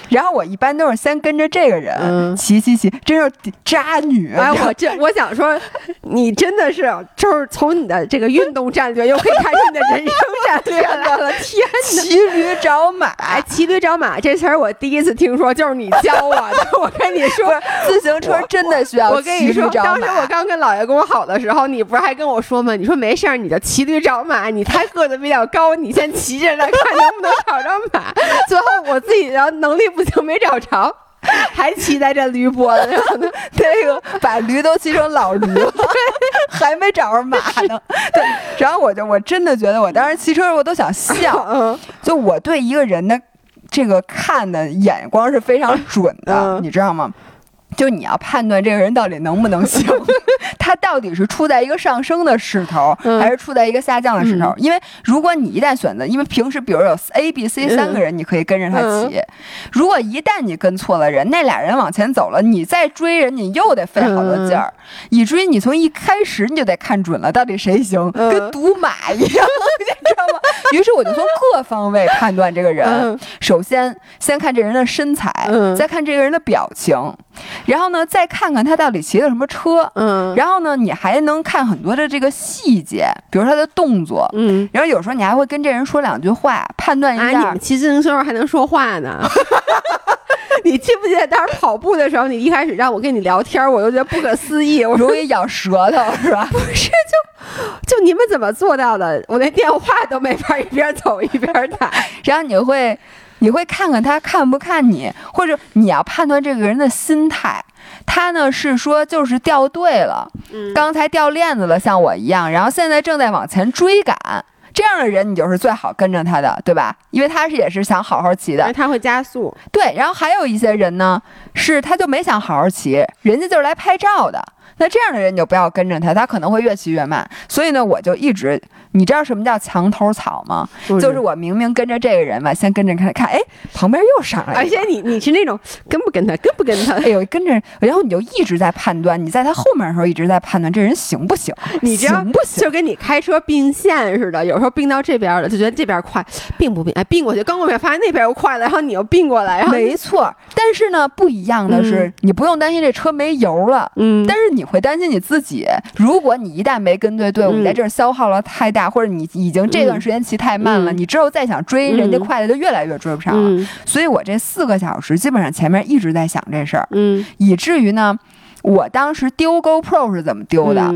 然后我一般都是先跟着这个人骑骑骑，真是渣女！哎，我这我想说，你真的是就是从你的这个运动战略，又可以看出你的人生战略来了。天哪！骑驴找马，骑驴找马这词儿我第一次听说，就是你教我的。我跟你说，自行车真的需要骑驴找马。当时我刚跟姥爷跟我好的时候，你不是还跟我说吗？你说没事儿，你就骑驴找马。你他个子比较高，你先骑着来看能不能找着马。最后我自己然后能力不。行，没找着，还骑在这驴脖子上呢。那个把驴都骑成老驴了，还没找着马呢。对，然后我就我真的觉得，我当时骑车我都想笑。嗯，就我对一个人的这个看的眼光是非常准的，你知道吗？就你要判断这个人到底能不能行，他到底是处在一个上升的势头，还是处在一个下降的势头？因为如果你一旦选择，因为平时比如有 A、B、C 三个人，你可以跟着他骑。如果一旦你跟错了人，那俩人往前走了，你再追人，你又得费好多劲儿，以至于你从一开始你就得看准了到底谁行，跟赌马一样，你知道吗？于是我就从各方位判断这个人。首先，先看这人的身材，再看这个人的表情。然后呢，再看看他到底骑的什么车，嗯，然后呢，你还能看很多的这个细节，比如他的动作，嗯，然后有时候你还会跟这人说两句话，判断一下。你们骑自行车还能说话呢？你记不记得当时跑步的时候，你一开始让我跟你聊天，我就觉得不可思议，我容易咬舌头，是吧？不是，就就你们怎么做到的？我连电话都没法一边走一边打，然后你会。你会看看他看不看你，或者你要判断这个人的心态。他呢是说就是掉队了，刚才掉链子了，像我一样，然后现在正在往前追赶，这样的人你就是最好跟着他的，对吧？因为他是也是想好好骑的，他会加速。对，然后还有一些人呢，是他就没想好好骑，人家就是来拍照的。那这样的人你就不要跟着他，他可能会越骑越慢。所以呢，我就一直。你知道什么叫墙头草吗？就是我明明跟着这个人吧，先跟着看看，哎，旁边又上来。而且你你是那种跟不跟他，跟不跟他，哎呦，跟着，然后你就一直在判断，你在他后面的时候一直在判断这人行不行，你行不行？就跟你开车并线似的，有时候并到这边了，就觉得这边快，并不并，哎，并过去，刚过去发现那边又快了，然后你又并过来，然后没错。但是呢，不一样的是，你不用担心这车没油了，嗯，但是你会担心你自己，如果你一旦没跟对队伍，你在这儿消耗了太大，或者你已经。这段时间骑太慢了，你之后再想追人家快的就越来越追不上了。所以我这四个小时基本上前面一直在想这事儿，嗯，以至于呢，我当时丢 GoPro 是怎么丢的？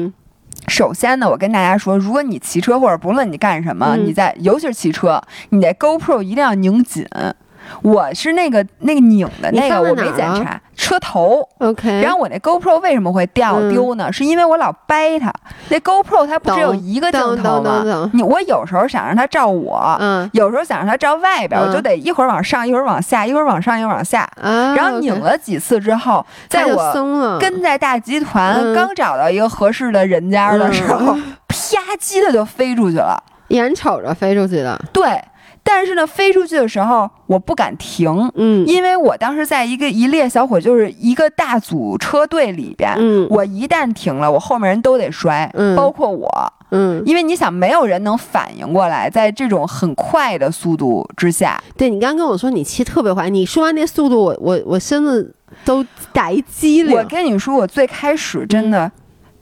首先呢，我跟大家说，如果你骑车或者不论你干什么，你在尤其是骑车，你的 GoPro 一定要拧紧。我是那个那个拧的那个，我没检查车头。OK，然后我那 GoPro 为什么会掉丢呢？是因为我老掰它。那 GoPro 它不只有一个镜头吗？你我有时候想让它照我，嗯，有时候想让它照外边，我就得一会儿往上，一会儿往下，一会儿往上，一会儿往下。然后拧了几次之后，在我跟在大集团刚找到一个合适的人家的时候，啪叽的就飞出去了，眼瞅着飞出去的。对。但是呢，飞出去的时候我不敢停，嗯，因为我当时在一个一列小伙，就是一个大组车队里边，嗯，我一旦停了，我后面人都得摔，嗯，包括我，嗯，因为你想，没有人能反应过来，在这种很快的速度之下，对你刚跟我说你骑特别快，你说完那速度，我我我身子都打一激灵。我跟你说，我最开始真的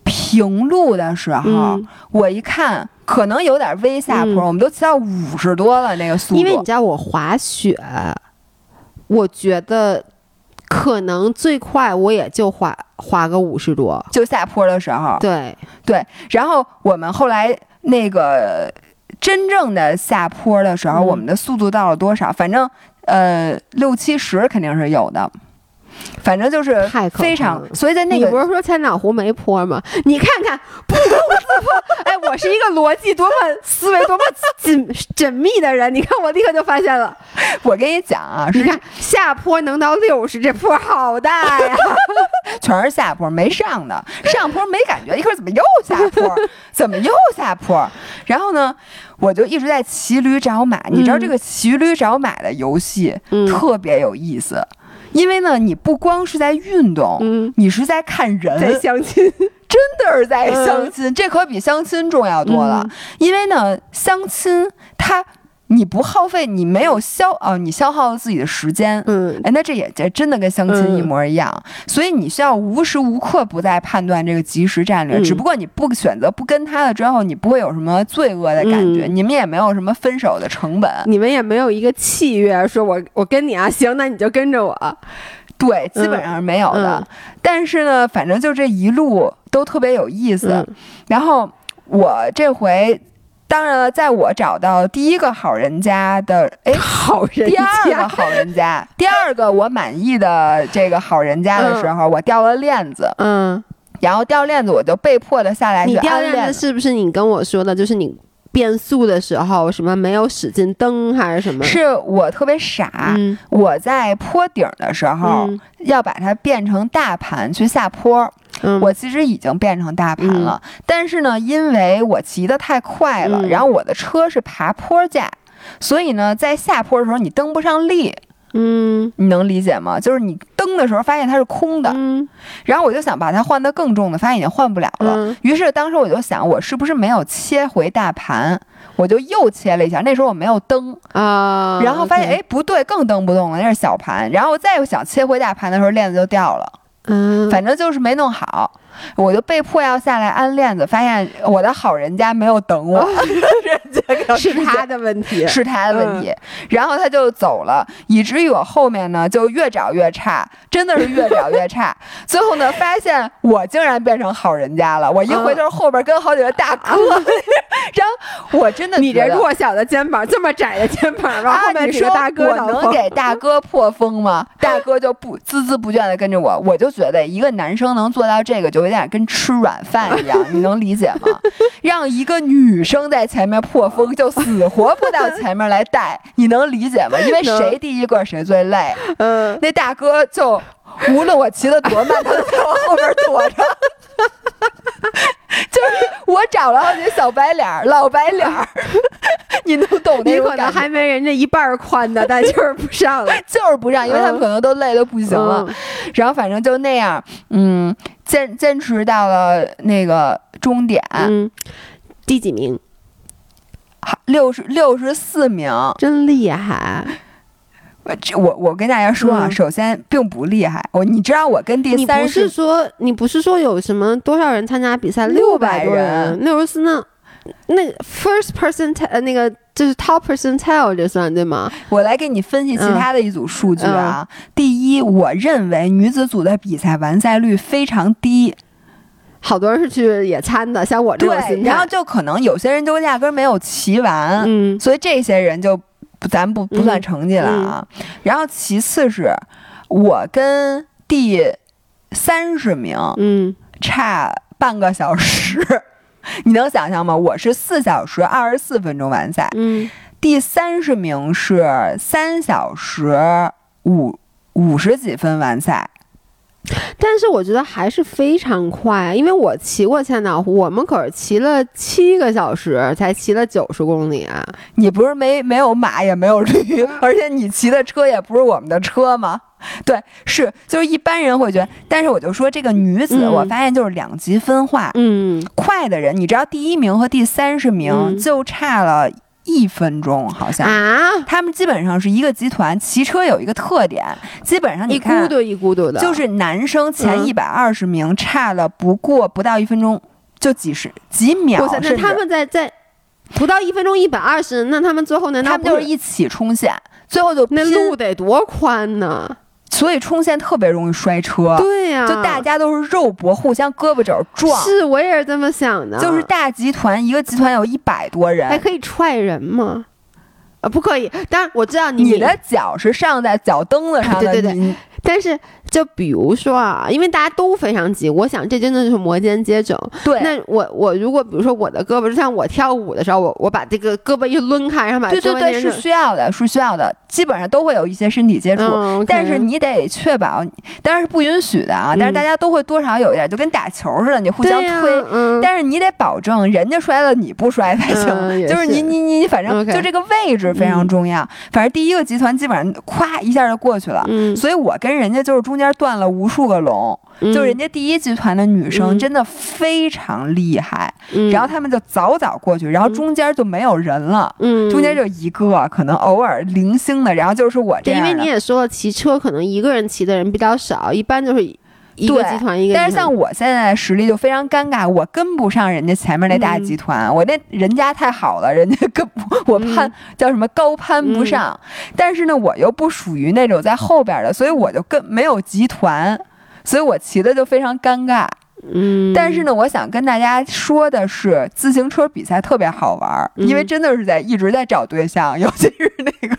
平路的时候，我一看。可能有点微下坡，我们都骑到五十多了那个速度。因为你知道我滑雪，我觉得可能最快我也就滑滑个五十多，就下坡的时候。对对，然后我们后来那个真正的下坡的时候，我们的速度到了多少？反正呃六七十肯定是有的。反正就是非常，所以在那个你不是说千岛湖没坡吗？你看看不攻自破，哎，我是一个逻辑多么思维多么紧缜密的人，你看我立刻就发现了。我跟你讲啊，你看下坡能到六十，这坡好大呀，全是下坡没上的，上坡没感觉，一会儿怎么又下坡？怎么又下坡？然后呢，我就一直在骑驴找马。你知道这个骑驴找马的游戏特别有意思。因为呢，你不光是在运动，嗯，你是在看人，在相亲，真的是在相亲，这可比相亲重要多了。因为呢，相亲它。你不耗费，你没有消哦，你消耗了自己的时间，嗯，哎，那这也这真的跟相亲一模一样，所以你需要无时无刻不在判断这个即时战略。只不过你不选择不跟他了之后，你不会有什么罪恶的感觉，你们也没有什么分手的成本，你们也没有一个契约，说我我跟你啊，行，那你就跟着我，对，基本上是没有的。但是呢，反正就这一路都特别有意思。然后我这回。当然了，在我找到第一个好人家的，哎，好人，第二个好人家，第二个我满意的这个好人家的时候，我掉了链子，嗯，然后掉链子，我就被迫的下来。你掉链子是不是你跟我说的？就是你变速的时候，什么没有使劲蹬还是什么？是我特别傻，嗯我在坡顶的时候、嗯要把它变成大盘去下坡，嗯，我其实已经变成大盘了，但是呢，因为我骑得太快了，嗯然后我的车是爬坡架，所以呢，在下坡的时候你蹬不上力，嗯你能理解吗？就是你蹬的时候发现它是空的，嗯然后我就想把它换得更重的，发现已经换不了了。嗯于是当时我就想，我是不是没有切回大盘？我就又切了一下，那时候我没有蹬，啊，然后发现哎不对，更蹬不动了，那是小盘。然后我再又想切回大盘的时候，链子就掉了，嗯，反正就是没弄好，我就被迫要下来安链子，发现我的好人家没有等我，是他的问题，是他的问题，然后他就走了，以至于我后面呢就越找越差，真的是越找越差。最后呢，发现我竟然变成好人家了。我一回头，后边跟好几个大哥，然后我真的你这弱小的肩膀，这么窄的肩膀，啊，面你说几个大哥我能给大哥破风吗？大哥就不孜孜不倦的跟着我，我就觉得一个男生能做到这个，就有点跟吃软饭一样，你能理解吗？让一个女生在前面破风，就死活不到前面来带，你能理解吗？因为谁第一个谁最累。嗯，那大哥就无论我骑得多慢，他都在我后边躲着。就是我找了好几个小白脸儿、老白脸儿，你能懂那你种感觉？可能还没人家一半儿宽呢，但就是不上了。就是不上，因为他们可能都累得不行了。嗯然后反正就那样，嗯，坚坚持到了那个终点，嗯，第几名？六十六十四名。真厉害！呃这我我跟大家说啊，嗯首先并不厉害。我你知道我跟第你不三是说你不是说有什么多少人参加比赛？600百多人，六十四那那 first person 呃那个就是 top percentile 这算对吗？我来给你分析其他的一组数据啊。第一，我认为女子组的比赛完赛率非常低，好多人是去野餐的，像我这种对，心态。然后就可能有些人就压根儿没有骑完，嗯所以这些人就不咱不不算嗯成绩了啊。然后其次是我跟第三十名嗯差半个小时。你能想象吗？我是四小时二十四分钟完赛，嗯第三十名是三小时五五十几分完赛。但是我觉得还是非常快，因为我骑过千岛湖，我们可是骑了七个小时才骑了九十公里啊！你不是没没有马也没有驴，而且你骑的车也不是我们的车吗？对，是就是一般人会觉得，但是我就说这个女子，嗯我发现就是两极分化，嗯，快的人，你知道第一名和第三十名嗯就差了一分钟，好像。啊，他们基本上是一个集团，骑车有一个特点，基本上你一咕看，嘟一咕嘟的，就是男生前嗯一百二十名差了不过不到一分钟，就几十几秒，，那他们在在不到一分钟一百二十，那他们最后难道他们就是一起冲线，最后就那路得多宽呢？所以冲线特别容易摔车，对呀、就大家都是肉搏，互相胳膊肘撞。是我也是这么想的，就是大集团，一个集团有一百多人还，可以踹人吗？啊，不可以。当然我知道你你的脚是上在脚蹬子上的，对对对但是就比如说啊，因为大家都非常急，我想这真的是摩肩接踵。对那我我如果比如说我的胳膊，就像我跳舞的时候，我我把这个胳膊一抡开，然后把对对对，是需要的，是需要的，基本上都会有一些身体接触。但是你得确保，当然是不允许的啊。但是嗯大家都会多少有一点，就跟打球似的，你互相推。嗯，但是你得保证人家摔了你不摔才行，嗯 就是你你你反正就这个位置非常重要。反正第一个集团基本上咵一下就过去了，嗯，所以我跟人家就是中间断了无数个龙。嗯。就人家第一集团的女生嗯。真的非常厉害，嗯。然后他们就早早过去，然后中间就没有人了。嗯，中间就一个，可能偶尔零星的，然后就是我这样，因。为你也说了，骑车可能一个人骑的人比较少，一般就是一个对集团一个。但是像我现在的实力就非常尴尬，我跟不上人家前面那大嗯集团，我那人家太好了，人家跟不 我攀、嗯。叫什么高攀不上，但是呢，我又不属于那种在后边的，所以我就跟没有集团，所以我骑的就非常尴尬。嗯，但是呢，我想跟大家说的是，自行车比赛特别好玩儿，因为嗯真的是在一直在找对象，尤其是那个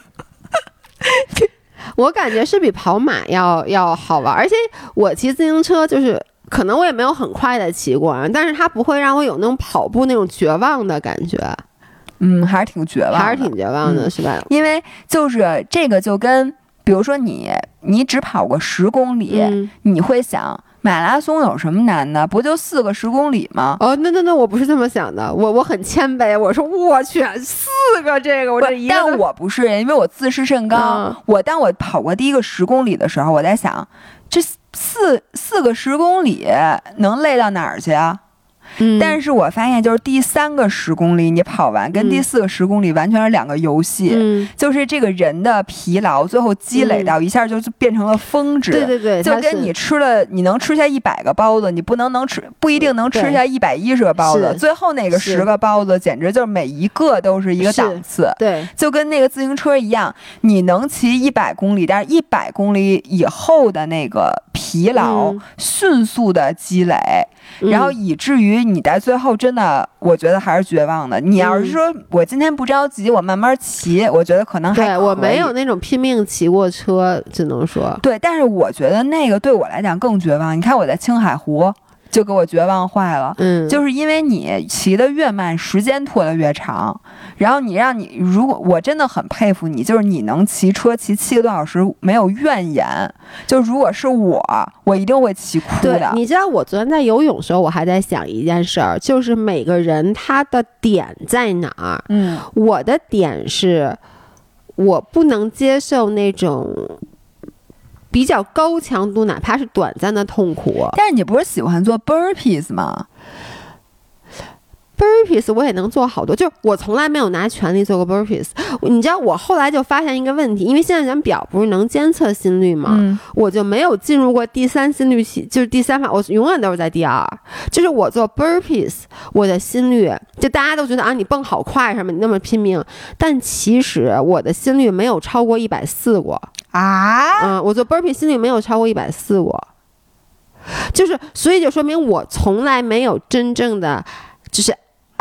我感觉是比跑马要要好玩，而且我骑自行车就是。可能我也没有很快的骑过，但是它不会让我有那种跑步那种绝望的感觉。嗯，还是挺绝望，还是挺绝望的，是吧？因为就是这个就跟，比如说你你只跑过十公里，你会想。马拉松有什么难的？不就四个十公里吗？哦，那那那我不是这么想的，我我很谦卑，我说我去四个这个，我这一但我不是，因为我自视甚高。我当我跑过第一个十公里的时候，我在想，这四四个十公里能累到哪儿去啊？但是我发现，就是第三个十公里你跑完，跟第四个十公里完全是两个游戏。就是这个人的疲劳最后积累到一下就变成了峰值。对对对，就跟你吃了，你能吃下一百个包子，你不能能吃，不一定能吃下一百一十个包子。最后那个十个包子，简直就是每一个都是一个档次。对，就跟那个自行车一样，你能骑一百公里，但是一百公里以后的那个疲劳迅速的积累。然后以至于你在最后真的，我觉得还是绝望的。你要是说我今天不着急，我慢慢骑，我觉得可能还对我没有那种拼命骑过车，只能说对。但是我觉得那个对我来讲更绝望。你看我在青海湖。就给我绝望坏了，嗯，就是因为你骑的越慢，时间拖得越长，然后你让你如果我真的很佩服你，就是你能骑车骑七个多小时没有怨言，就如果是我，我一定会骑哭的。你知道我昨天在游泳的时候，我还在想一件事儿，就是每个人他的点在哪儿？嗯，我的点是，我不能接受那种。比较高强度，哪怕是短暂的痛苦。但是你不是喜欢做 burpees 吗？burpees 我也能做好多，就是我从来没有拿全力做过 burpees。你知道，我后来就发现一个问题，因为现在咱表不是能监测心率吗？我就没有进入过第三心率系，就是第三法，我永远都是在第二。就是我做 burpees，我的心率就大家都觉得啊，你蹦好快什么，你那么拼命，但其实我的心率没有超过一百四过。啊，嗯，我做 burpees 心率没有超过一百四，过就是，所以就说明我从来没有真正的就是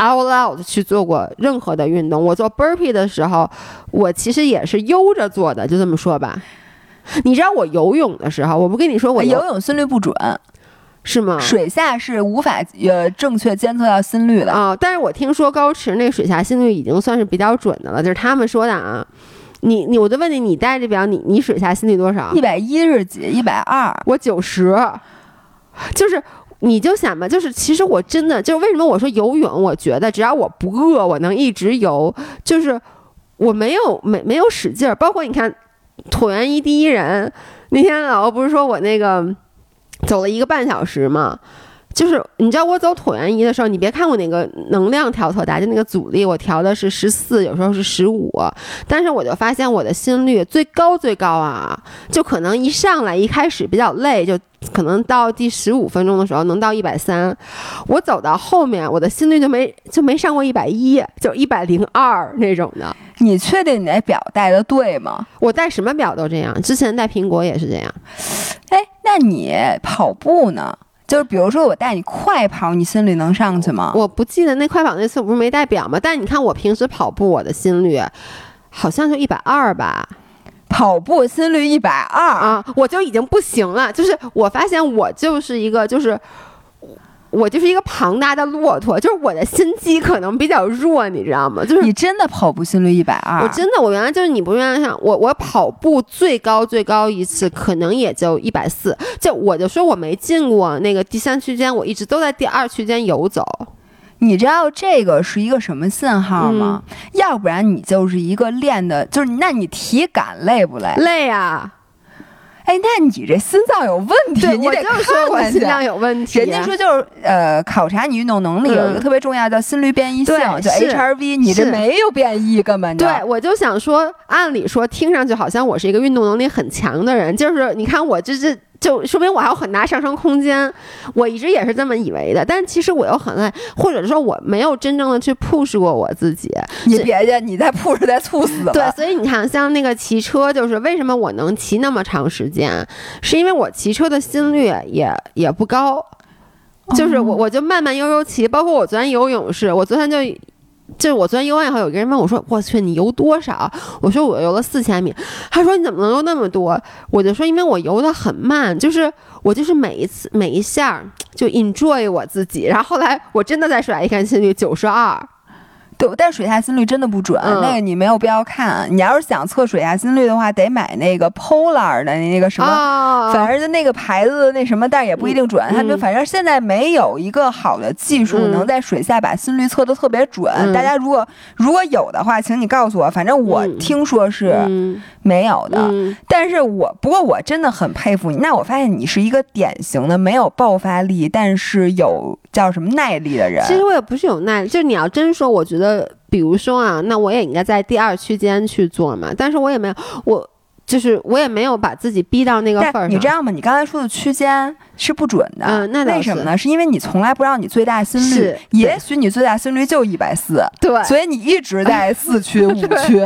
out loud 去做过任何的运动。我做 burpee 的时候，我其实也是悠着做的，就这么说吧。你知道我游泳的时候，我不跟你说我游泳心率不准，是吗？水下是无法呃正确监测到心率的啊。但是我听说高驰那水下心率已经算是比较准的了，就是他们说的啊。你你我就问你，你戴这表，你你水下心率多少？一百一十几，一百二，我九十。就是你就想吧，就是其实我真的就是为什么我说游泳，我觉得只要我不饿，我能一直游。就是我没有没没有使劲儿，包括你看椭圆仪第一人那天老欧不是说我那个走了一个半小时嘛？就是你知道我走椭圆仪的时候，你别看我那个能量调特大，就那个阻力我调的是十四，有时候是十五，但是我就发现我的心率最高最高啊，就可能一上来一开始比较累，就可能到第十五分钟的时候能到一百三，我走到后面我的心率就没就没上过一百一，就一百零二那种的。你确定你那表戴的对吗？我戴什么表都这样，之前戴苹果也是这样。哎，那你跑步呢？就是比如说我带你快跑，你心率能上去吗？我不记得那快跑那次我不是没戴表吗？但你看我平时跑步，我的心率好像就一百二吧。跑步心率一百二啊，我就已经不行了。就是我发现我就是一个就是。我就是一个庞大的骆驼，就是我的心肌可能比较弱，你知道吗？就是你真的跑步心率一百二？我真的，我原来就是你不愿意想我，我跑步最高最高一次可能也就一百四，就我就说我没进过那个第三区间，我一直都在第二区间游走。你知道这个是一个什么信号吗？要不然你就是一个练的，就是那你体感累不累？累啊。哎，那你这心脏有问题，你得看说我心脏有问题。人家说就是呃，考察你运动能力有一个特别重要叫心率变异性，叫 HRV，你这没有变异，根本就。对，我就想说，按理说听上去好像我是一个运动能力很强的人，就是你看我这是。就说明我还有很大上升空间，我一直也是这么以为的。但其实我又很累，或者说我没有真正的去 push 过我自己。你别介，你再 push 再猝死了。对，所以你看，像那个骑车，就是为什么我能骑那么长时间，是因为我骑车的心率也也不高，就是我我就慢慢悠悠骑。包括我昨天游泳是，我昨天就。就是我昨天游完以后，有一个人问我说：“我去，你游多少？”我说：“我游了四千米。”他说：“你怎么能游那么多？”我就说：“因为我游的很慢，就是我就是每一次每一下就 enjoy 我自己。”然后后来我真的在甩一看心率九十二。对，但水下心率真的不准，那个你没有必要看。你要是想测水下心率的话，得买那个 Polar 的那个什么，反正就那个牌子的那什么，但是也不一定准。他们反正现在没有一个好的技术能在水下把心率测得特别准。大家如果如果有的话，请你告诉我。反正我听说是没有的，但是我不过我真的很佩服你。那我发现你是一个典型的没有爆发力，但是有叫什么耐力的人。其实我也不是有耐力，就是你要真说，我觉得，比如说啊，那我也应该在第二区间去做嘛。但是我也没有我。就是我也没有把自己逼到那个份儿上。你这样吧，你刚才说的区间是不准的。嗯，那为什么呢？是因为你从来不知道你最大心率。是。也许你最大心率就一百四。对。所以你一直在四区 五区。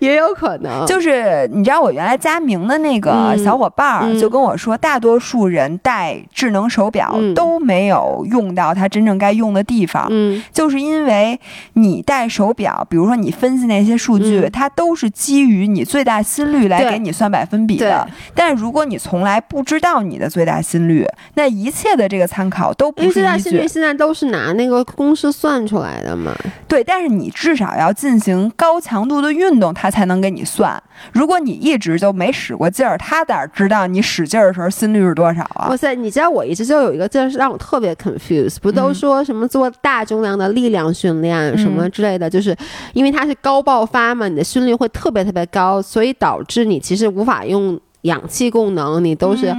也有可能。就是你知道，我原来佳明的那个小伙伴儿就跟我说，大多数人戴智能手表都没有用到它真正该用的地方。嗯。就是因为你戴手表，比如说你分析那些数据，它都是基于你最大心率来。给你算百分比的，但是如果你从来不知道你的最大心率，那一切的这个参考都不是最大心率现在都是拿那个公式算出来的嘛？对，但是你至少要进行高强度的运动，它才能给你算。如果你一直就没使过劲儿，他哪知道你使劲儿的时候心率是多少啊？哇塞，你知道我一直就有一个劲儿是让我特别 confused，不都说什么做大重量的力量训练什么之类的，就是因为它是高爆发嘛，你的心率会特别特别高，所以导致你其实无法用氧气供能，你都是。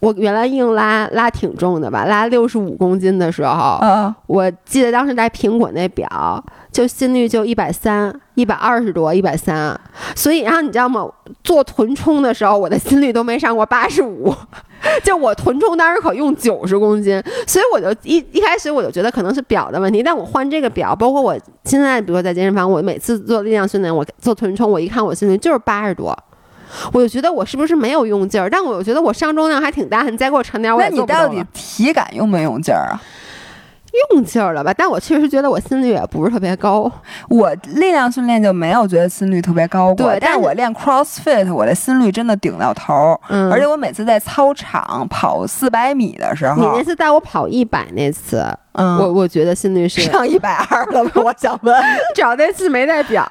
我原来硬拉拉挺重的吧，拉六十五公斤的时候，我记得当时戴苹果那表，就心率就一百三，一百二十多，一百三。所以，然后你知道吗？做臀冲的时候，我的心率都没上过八十五。就我臀冲当时可用九十公斤，所以我就一一开始我就觉得可能是表的问题。但我换这个表，包括我现在，比如说在健身房，我每次做力量训练，我做臀冲，我一看我心率就是八十多。我就觉得我是不是没有用劲儿，但我又觉得我上重量还挺大，你再给我沉点，我也做不那你到底体感用没用劲儿啊？用劲儿了吧？但我确实觉得我心率也不是特别高。我力量训练就没有觉得心率特别高过。对，但是我练 CrossFit，我的心率真的顶到头。嗯。而且我每次在操场跑四百米的时候，你那次带我跑一百那次。嗯，我我觉得心率是上一百二了吧？我想问，找那次没带表，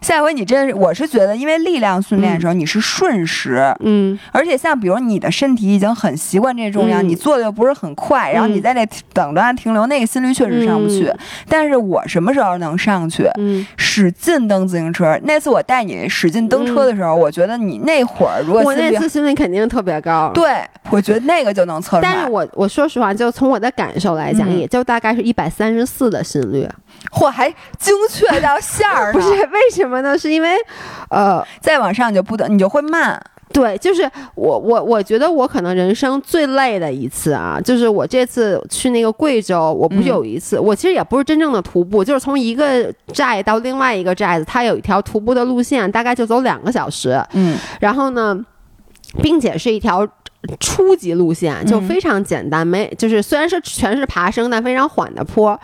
下回你真是，我是觉得，因为力量训练的时候你是瞬时，嗯，而且像比如你的身体已经很习惯这重量，你做的又不是很快，然后你在那等着它停留，那个心率确实上不去。但是我什么时候能上去？嗯，使劲蹬自行车。那次我带你使劲蹬车的时候，我觉得你那会儿如果我那次心率肯定特别高，对，我觉得那个就能测出来。但是我我说实话，就从我的感受来讲，也就。就大概是一百三十四的心率，嚯，还精确到线儿 不是为什么呢？是因为，呃，再往上就不得，你就会慢。对，就是我我我觉得我可能人生最累的一次啊，就是我这次去那个贵州，我不是有一次，我其实也不是真正的徒步，就是从一个寨到另外一个寨子，它有一条徒步的路线，大概就走两个小时。嗯，然后呢，并且是一条。初级路线就非常简单，没就是虽然是全是爬升，但非常缓的坡。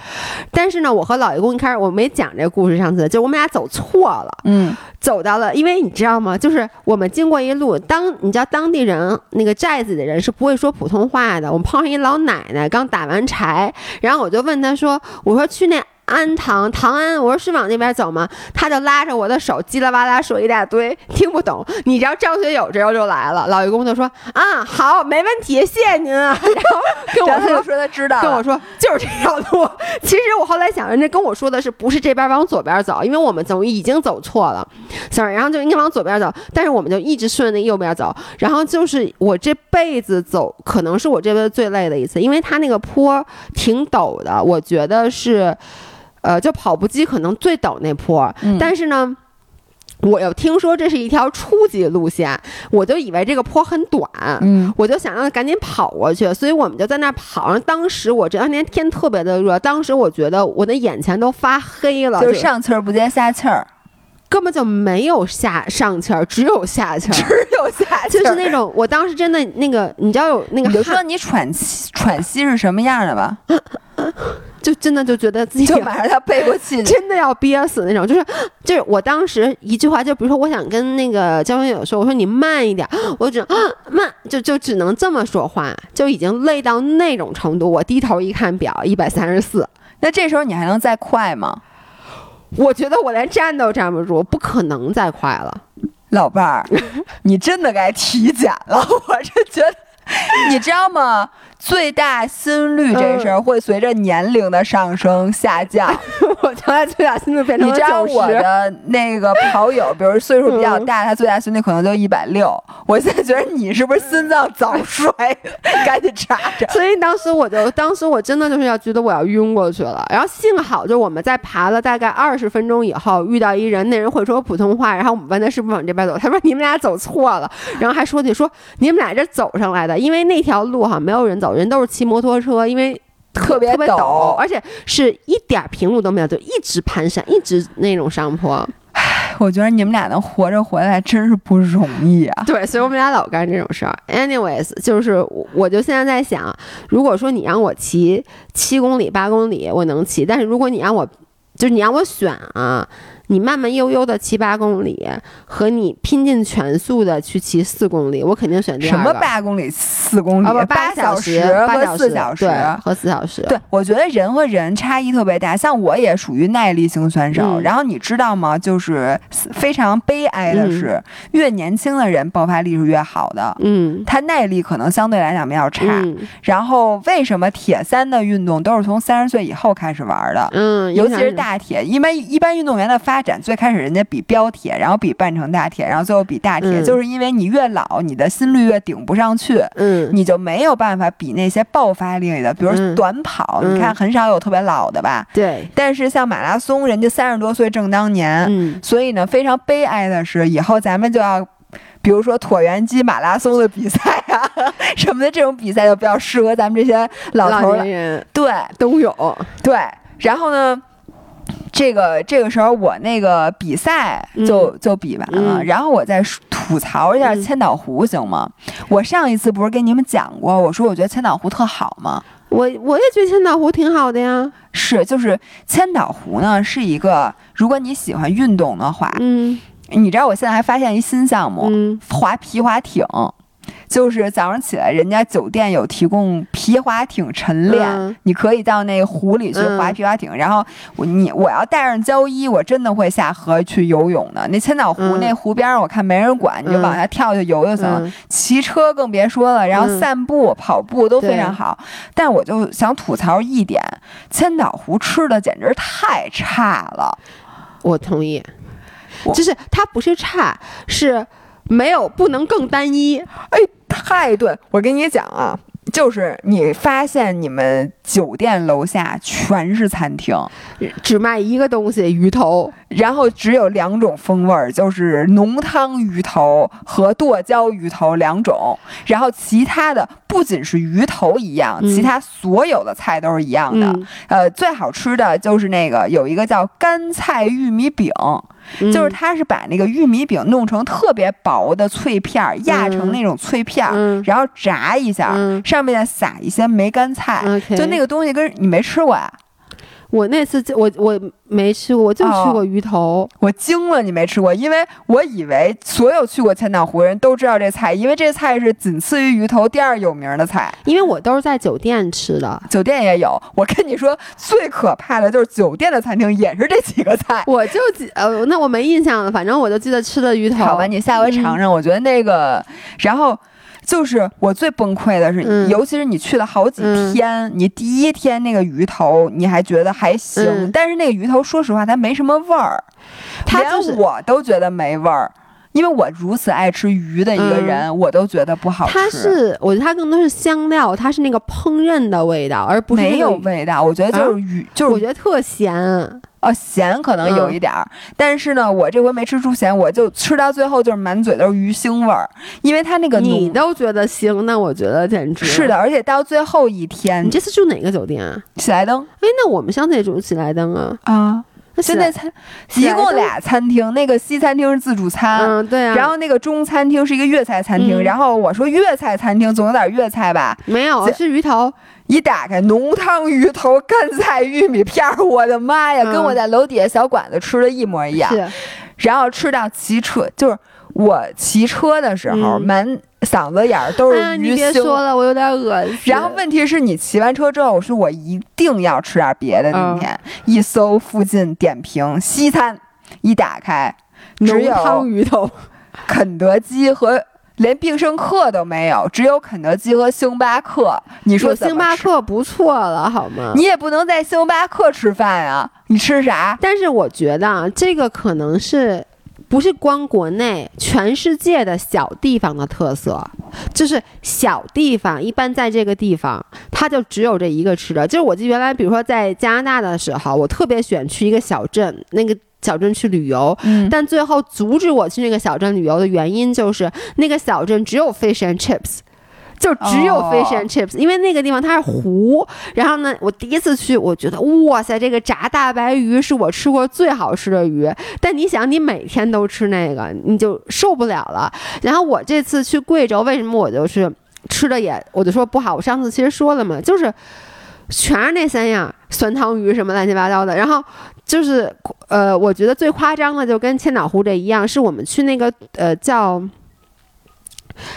但是呢，我和老爷公一开始我没讲这个故事，上次就我们俩走错了，嗯，走到了，因为你知道吗？就是我们经过一路，当你知道当地人那个寨子的人是不会说普通话的。我们碰上一老奶奶刚打完柴，然后我就问她说：“我说去那。”安唐唐安，我说是往那边走吗？他就拉着我的手，叽啦哇啦说一大堆，听不懂。你知道张学友这时候就来了，老员工就说啊，好，没问题，谢谢您啊。然后跟我说说他知道，跟我说就是这条路。其实我后来想，人家跟我说的是不是这边往左边走？因为我们走已经走错了，想然后就应该往左边走，但是我们就一直顺着那右边走。然后就是我这辈子走，可能是我这辈子最累的一次，因为他那个坡挺陡的，我觉得是。呃，就跑步机可能最陡那坡，但是呢，我又听说这是一条初级路线，我就以为这个坡很短，嗯，我就想让他赶紧跑过去，所以我们就在那跑。当时我这两天天特别的热，当时我觉得我的眼前都发黑了，就是上气儿不接下气儿，根本就没有下上气儿，只有下气儿，只有下气儿，就是那种我当时真的那个，你知道有那个，你就说你喘气喘息是什么样的吧。就真的就觉得自己就马上要背过气，真的要憋死那种。就是就是我当时一句话，就比如说我想跟那个交朋友说，我说你慢一点，我只慢，就就只能这么说话，就已经累到那种程度。我低头一看表，一百三十四。那这时候你还能再快吗？我觉得我连站都站不住，不可能再快了。老伴儿，你真的该体检了。我是觉得，你知道吗？最大心率这事儿会随着年龄的上升下降。我将来最大心率变成你知道我的那个跑友，比如岁数比较大，他最大心率可能就一百六。我现在觉得你是不是心脏早衰？赶紧查查。所以当时我就，当时我真的就是要觉得我要晕过去了。然后幸好就我们在爬了大概二十分钟以后，遇到一人，那人会说普通话，然后我们问他是不是往这边走，他说你们俩走错了，然后还说你说你们俩这走上来的，因为那条路哈没有人走。人都是骑摩托车，因为特别陡，而且是一点平路都没有，就一直盘山，一直那种上坡。唉，我觉得你们俩能活着回来真是不容易啊！对，所以我们俩老干这种事儿。Anyways，就是我就现在在想，如果说你让我骑七公里、八公里，我能骑；但是如果你让我，就是你让我选啊。你慢慢悠悠的骑八公里，和你拼尽全速的去骑四公里，我肯定选第二个。什么八公里、四公里？八小时和四小时，和四小时。对，我觉得人和人差异特别大。像我也属于耐力型选手。然后你知道吗？就是非常悲哀的是，越年轻的人爆发力是越好的。嗯，他耐力可能相对来讲比较差。然后为什么铁三的运动都是从三十岁以后开始玩的？嗯，尤其是大铁，因为一般运动员的发展最开始人家比标铁，然后比半程大铁，然后最后比大铁，就是因为你越老，你的心率越顶不上去，嗯，你就没有办法比那些爆发力的，比如短跑，你看很少有特别老的吧？对。但是像马拉松，人家三十多岁正当年，嗯，所以呢，非常悲哀的是，以后咱们就要，比如说椭圆机马拉松的比赛啊 什么的，这种比赛就比较适合咱们这些老头人，对，都有，对。然后呢？这个这个时候我那个比赛就就比完了，然后我再吐槽一下千岛湖行吗？我上一次不是跟你们讲过，我说我觉得千岛湖特好吗？我我也觉得千岛湖挺好的呀。是，就是千岛湖呢是一个，如果你喜欢运动的话，嗯，你知道我现在还发现一新项目，滑皮划艇。就是早上起来，人家酒店有提供皮划艇晨练，你可以到那个湖里去划皮划艇。然后我你我要带上胶衣，我真的会下河去游泳的。那千岛湖那湖边上，我看没人管，你就往下跳就游就行了。骑车更别说了，然后散步、跑步都非常好。但我就想吐槽一点，千岛湖吃的简直太差了。我同意，就是它不是差，是。没有，不能更单一。哎，太对！我跟你讲啊，就是你发现你们酒店楼下全是餐厅，只卖一个东西——鱼头，然后只有两种风味儿，就是浓汤鱼头和剁椒鱼头两种。然后其他的不仅是鱼头一样，其他所有的菜都是一样的。呃，最好吃的就是那个有一个叫干菜玉米饼。就是它是把那个玉米饼弄成特别薄的脆片儿，压成那种脆片儿，然后炸一下，上面撒一些梅干菜，就那个东西跟你没吃过呀？我那次我我没吃过，我就吃过鱼头，我惊了，你没吃过，因为我以为所有去过千岛湖人都知道这菜，因为这菜是仅次于鱼头第二有名的菜。因为我都是在酒店吃的，酒店也有。我跟你说，最可怕的就是酒店的餐厅也是这几个菜。我就记呃，那我没印象了，反正我就记得吃的鱼头。好吧，你下回尝尝，我觉得那个，然后。就是我最崩溃的是，尤其是你去了好几天，你第一天那个鱼头你还觉得还行，但是那个鱼头说实话它没什么味儿，连我都觉得没味儿，因为我如此爱吃鱼的一个人，我都觉得不好吃。它是，我觉得它更多是香料，它是那个烹饪的味道，而不是没有味道。我觉得就是鱼，就是我觉得特咸。哦，咸可能有一点儿，但是呢，我这回没吃出咸，我就吃到最后就是满嘴都是鱼腥味儿，因为它那个你都觉得腥，那我觉得简直是的，而且到最后一天，你这次住哪个酒店啊？喜来登。哎，那我们上次也住喜来登啊。啊，现在餐一共俩餐厅，那个西餐厅是自助餐，嗯，对啊，然后那个中餐厅是一个粤菜餐厅，然后我说粤菜餐厅总有点粤菜吧？没有，是鱼头。一打开浓汤鱼头、干菜玉米片儿，我的妈呀，跟我在楼底下小馆子吃的一模一样。然后吃到骑车，就是我骑车的时候满嗓子眼儿都是鱼腥。你别说了，我有点恶心。然后问题是你骑完车之后，我说我一定要吃点别的。今天一搜附近点评西餐，一打开只有汤鱼头、肯德基和。连必胜客都没有，只有肯德基和星巴克。你说星巴克不错了，好吗？你也不能在星巴克吃饭啊！你吃啥？但是我觉得啊，这个可能是不是光国内，全世界的小地方的特色，就是小地方一般在这个地方，它就只有这一个吃的。就是我记得原来，比如说在加拿大的时候，我特别喜欢去一个小镇，那个。小镇去旅游，但最后阻止我去那个小镇旅游的原因就是那个小镇只有 fish and chips，就只有 fish and chips，因为那个地方它是湖。然后呢，我第一次去，我觉得哇塞，这个炸大白鱼是我吃过最好吃的鱼。但你想，你每天都吃那个，你就受不了了。然后我这次去贵州，为什么我就是吃的也，我就说不好。我上次其实说了嘛，就是全是那三样，酸汤鱼什么乱七八糟的。然后。就是，呃，我觉得最夸张的就跟千岛湖这一样，是我们去那个呃叫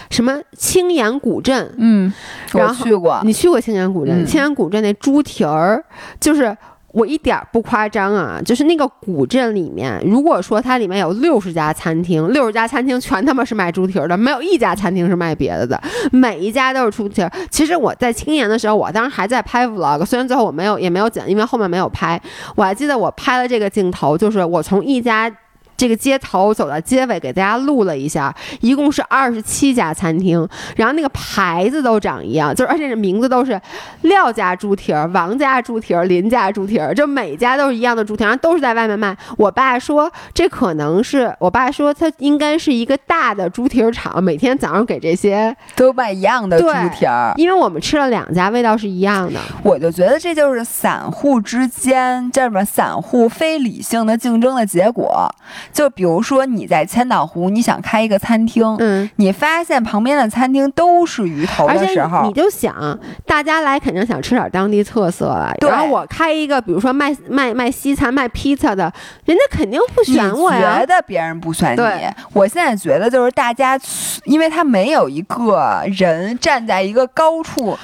什么青岩古镇，嗯，我去过，你去过青岩古镇？青岩古镇那猪蹄儿，就是。我一点不夸张啊，就是那个古镇里面，如果说它里面有六十家餐厅，六十家餐厅全他妈是卖猪蹄儿的，没有一家餐厅是卖别的的，每一家都是猪蹄儿。其实我在青岩的时候，我当时还在拍 vlog，虽然最后我没有也没有剪，因为后面没有拍。我还记得我拍了这个镜头，就是我从一家。这个街头走到街尾，给大家录了一下，一共是二十七家餐厅，然后那个牌子都长一样，就是而且这名字都是廖家猪蹄儿、王家猪蹄儿、林家猪蹄儿，就每家都是一样的猪蹄儿，都是在外面卖。我爸说这可能是，我爸说他应该是一个大的猪蹄儿厂，每天早上给这些都卖一样的猪蹄儿。因为我们吃了两家，味道是一样的。我就觉得这就是散户之间这什么散户非理性的竞争的结果。就比如说你在千岛湖，你想开一个餐厅，嗯，你发现旁边的餐厅都是鱼头的时候，你就想大家来肯定想吃点当地特色了。然后我开一个，比如说卖卖卖西餐、卖披萨的，人家肯定不选我呀。觉得别人不选你，我现在觉得就是大家，因为他没有一个人站在一个高处。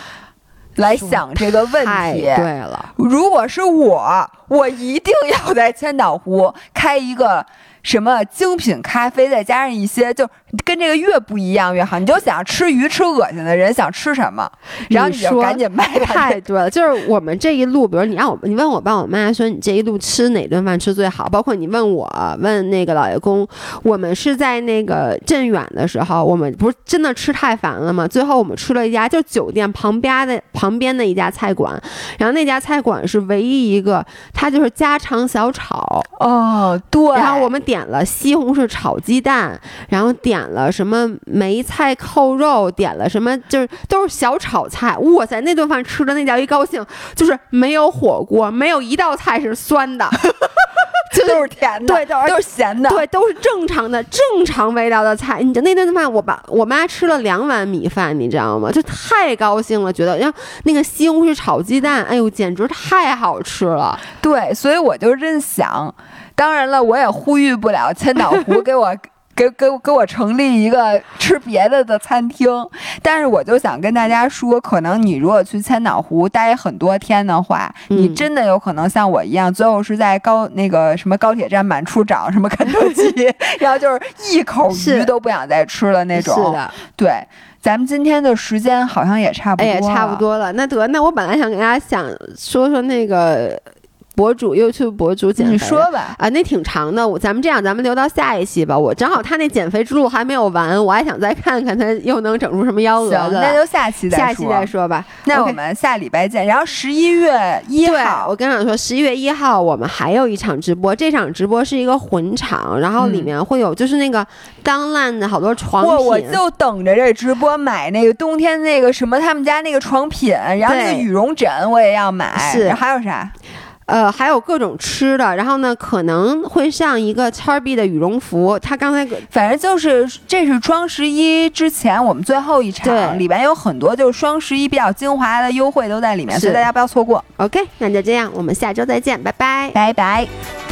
来想这个问题，对了，如果是我，我一定要在千岛湖开一个。什么精品咖啡，再加上一些，就跟这个越不一样越好。你就想吃鱼吃恶心的人想吃什么，然后你就赶紧卖。太对了，就是我们这一路，比如你让我，你问我爸我妈说你这一路吃哪顿饭吃最好，包括你问我问那个老爷公，我们是在那个镇远的时候，我们不是真的吃太烦了吗？最后我们吃了一家就酒店旁边的旁边的一家菜馆，然后那家菜馆是唯一一个，它就是家常小炒哦，对，然后我们。点了西红柿炒鸡蛋，然后点了什么梅菜扣肉，点了什么就是都是小炒菜。哇塞，那顿饭吃的那叫一高兴，就是没有火锅，没有一道菜是酸的，就都是甜的，对，都是咸的，对，都是正常的正常味道的菜。你那顿饭，我爸我妈吃了两碗米饭，你知道吗？就太高兴了，觉得然后那个西红柿炒鸡蛋，哎呦，简直太好吃了。对，所以我就真想。当然了，我也呼吁不了千岛湖给我给给给我成立一个吃别的的餐厅，但是我就想跟大家说，可能你如果去千岛湖待很多天的话，你真的有可能像我一样，最后是在高那个什么高铁站满处找什么肯德基，然后就是一口鱼都不想再吃了那种。是的，对，咱们今天的时间好像也差不多，也差不多了。那得，那我本来想跟大家想说说那个。博主 YouTube 博主减肥，你说吧啊，那挺长的。我咱们这样，咱们留到下一期吧。我正好他那减肥之路还没有完，我还想再看看他又能整出什么幺蛾子。那就下期再下期再说吧。那我们下礼拜见。然后十一月一号，我跟你说，十一月一号我们还有一场直播。这场直播是一个混场，然后里面会有就是那个当烂的好多床品。我我就等着这直播买那个冬天那个什么他们家那个床品，然后那个羽绒枕我也要买。是还有啥？呃，还有各种吃的，然后呢，可能会上一个叉 B 的羽绒服。他刚才反正就是，这是双十一之前我们最后一场，里边有很多就是双十一比较精华的优惠都在里面，所以大家不要错过。OK，那就这样，我们下周再见，拜拜，拜拜。